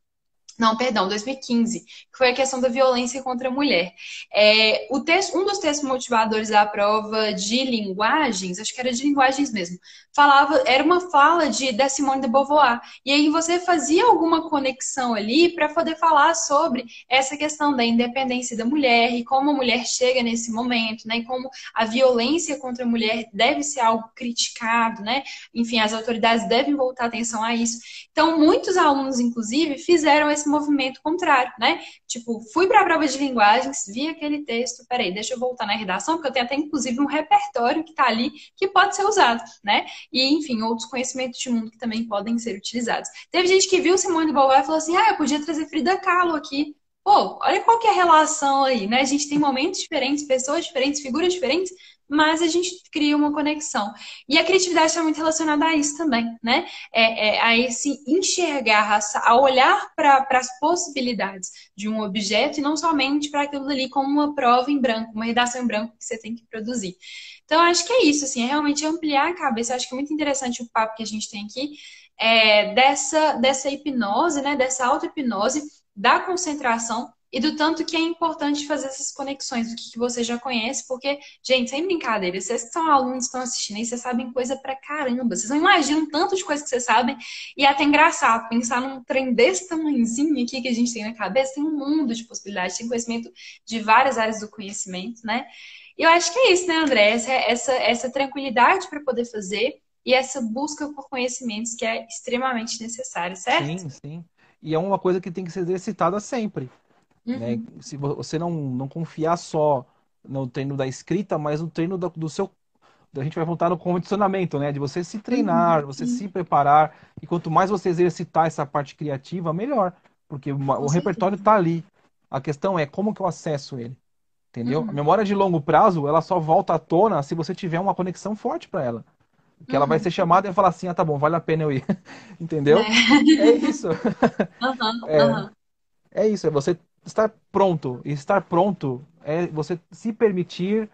Não, perdão, 2015, que foi a questão da violência contra a mulher. É, o texto, um dos textos motivadores da prova de linguagens, acho que era de linguagens mesmo, falava, era uma fala de da Simone de Beauvoir. E aí você fazia alguma conexão ali para poder falar sobre essa questão da independência da mulher e como a mulher chega nesse momento, né? E como a violência contra a mulher deve ser algo criticado, né? Enfim, as autoridades devem voltar atenção a isso. Então, muitos alunos, inclusive, fizeram esse movimento contrário, né? Tipo, fui para a prova de linguagens, vi aquele texto, peraí, deixa eu voltar na redação, porque eu tenho até, inclusive, um repertório que está ali que pode ser usado, né? E, enfim, outros conhecimentos de mundo que também podem ser utilizados. Teve gente que viu Simone de Beauvoir e falou assim, ah, eu podia trazer Frida Kahlo aqui. Pô, olha qual que é a relação aí, né? A gente tem momentos diferentes, pessoas diferentes, figuras diferentes, mas a gente cria uma conexão. E a criatividade está muito relacionada a isso também, né? É, é, a esse enxergar, a, olhar para as possibilidades de um objeto e não somente para aquilo ali como uma prova em branco, uma redação em branco que você tem que produzir. Então, acho que é isso, assim, é realmente ampliar a cabeça. Eu acho que é muito interessante o papo que a gente tem aqui, é, dessa, dessa hipnose, né? Dessa auto-hipnose, da concentração e do tanto que é importante fazer essas conexões do que, você já conhece, porque, gente, sem brincadeira, vocês que são alunos estão assistindo aí, vocês sabem coisa pra caramba. Vocês não imaginam tanto de coisas que vocês sabem. E é até engraçado pensar num trem desse tamanhozinho aqui que a gente tem na cabeça, tem um mundo de possibilidades, tem conhecimento de várias áreas do conhecimento, né? E eu acho que é isso, né, André? Essa, essa, essa tranquilidade para poder fazer e essa busca por conhecimentos que é extremamente necessária, certo? Sim, sim. E é uma coisa que tem que ser exercitada sempre. Né? Uhum. Né? Se você não, não confiar só no treino da escrita, mas no treino do, do seu. A gente vai voltar no condicionamento, né? De você se treinar, uhum. você se preparar. E quanto mais você exercitar essa parte criativa, melhor. Porque o, repertório está ali. A questão é como que eu acesso ele. Entendeu? Uhum. A memória de longo prazo, ela só volta à tona se você tiver uma conexão forte para ela. Que ela vai uhum. ser chamada e falar assim, ah, tá bom, vale a pena eu ir. Entendeu? É, é isso. Uhum, é, é, isso, é você estar pronto. E estar pronto é você se permitir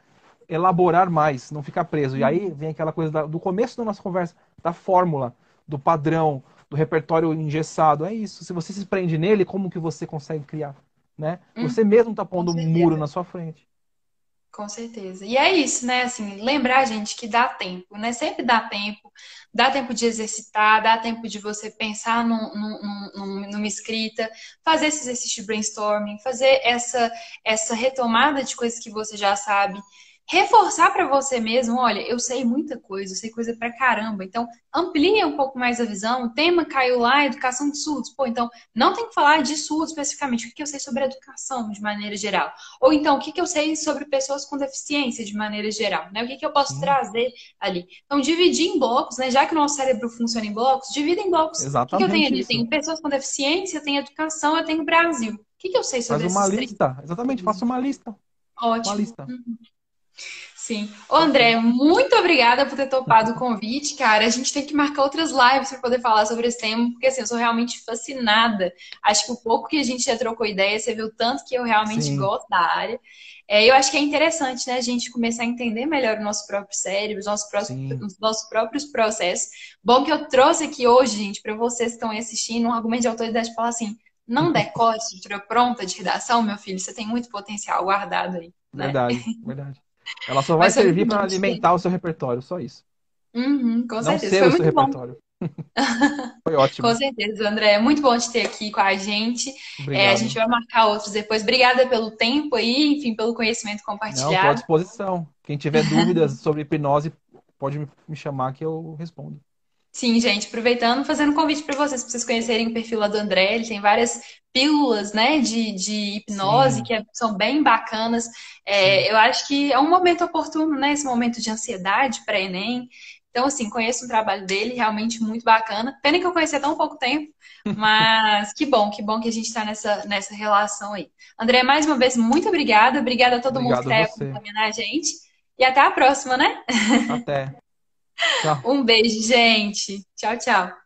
elaborar mais, não ficar preso. E aí vem aquela coisa da, do começo da nossa conversa, da fórmula, do padrão, do repertório engessado. É isso. Se você se prende nele, como que você consegue criar? Né? Hum, você mesmo está pondo um muro na sua frente. Com certeza. E é isso, né? Assim, lembrar, gente, que dá tempo, né? Sempre dá tempo. Dá tempo de exercitar, dá tempo de você pensar num, num, num, numa escrita, fazer esse exercício de brainstorming, fazer essa, essa retomada de coisas que você já sabe reforçar para você mesmo, olha, eu sei muita coisa, eu sei coisa pra caramba, então amplia um pouco mais a visão. O tema caiu lá, educação de surdos. Pô, então não tem que falar de surdos especificamente, o que eu sei sobre educação de maneira geral. Ou então, o que eu sei sobre pessoas com deficiência de maneira geral, né? O que eu posso hum. trazer ali. Então, dividir em blocos, né? Já que o nosso cérebro funciona em blocos, divida em blocos. Exatamente. O que, eu tenho ali? Tenho pessoas com deficiência, tenho educação, eu tenho Brasil. O que, eu sei sobre Faz uma lista. Três? Exatamente, faça uma lista. Ótimo. Uma lista. Uhum. Sim. Ô, André, muito obrigada por ter topado o convite, cara. A gente tem que marcar outras lives para poder falar sobre esse tema, porque assim, eu sou realmente fascinada. Acho que o pouco que a gente já trocou ideia, você viu tanto que eu realmente Sim. gosto da área. É, eu acho que é interessante, né, a gente começar a entender melhor o nosso próprio cérebro, os nossos, próprios, os nossos próprios processos. Bom que eu trouxe aqui hoje, gente, para vocês que estão assistindo, um argumento de autoridade para falar assim: não decore estrutura pronta de redação, meu filho, você tem muito potencial guardado aí. Né? Verdade, verdade. Ela só vai servir para alimentar o seu repertório, só isso. Uhum, com certeza. Não ser Foi o seu repertório. Foi ótimo. Com certeza, André. É muito bom te ter aqui com a gente. É, a gente vai marcar outros depois. Obrigada pelo tempo aí, enfim, pelo conhecimento compartilhado. Não, estou à disposição. Quem tiver dúvidas sobre hipnose, pode me chamar que eu respondo. Sim, gente, aproveitando, fazendo um convite para vocês, para vocês conhecerem o perfil lá do André, ele tem várias pílulas, né, de, de hipnose Sim. que é, são bem bacanas. É, eu acho que é um momento oportuno, né, esse momento de ansiedade para Enem. Então, assim, conheço o trabalho dele, realmente muito bacana. Pena que eu conheci há tão pouco tempo, mas que bom, que bom que a gente está nessa, nessa relação aí. André, mais uma vez, muito obrigada. Obrigada a todo Obrigado mundo que está acompanhando a gente. E até a próxima, né? Até. Tchau. Um beijo, gente. Tchau, tchau.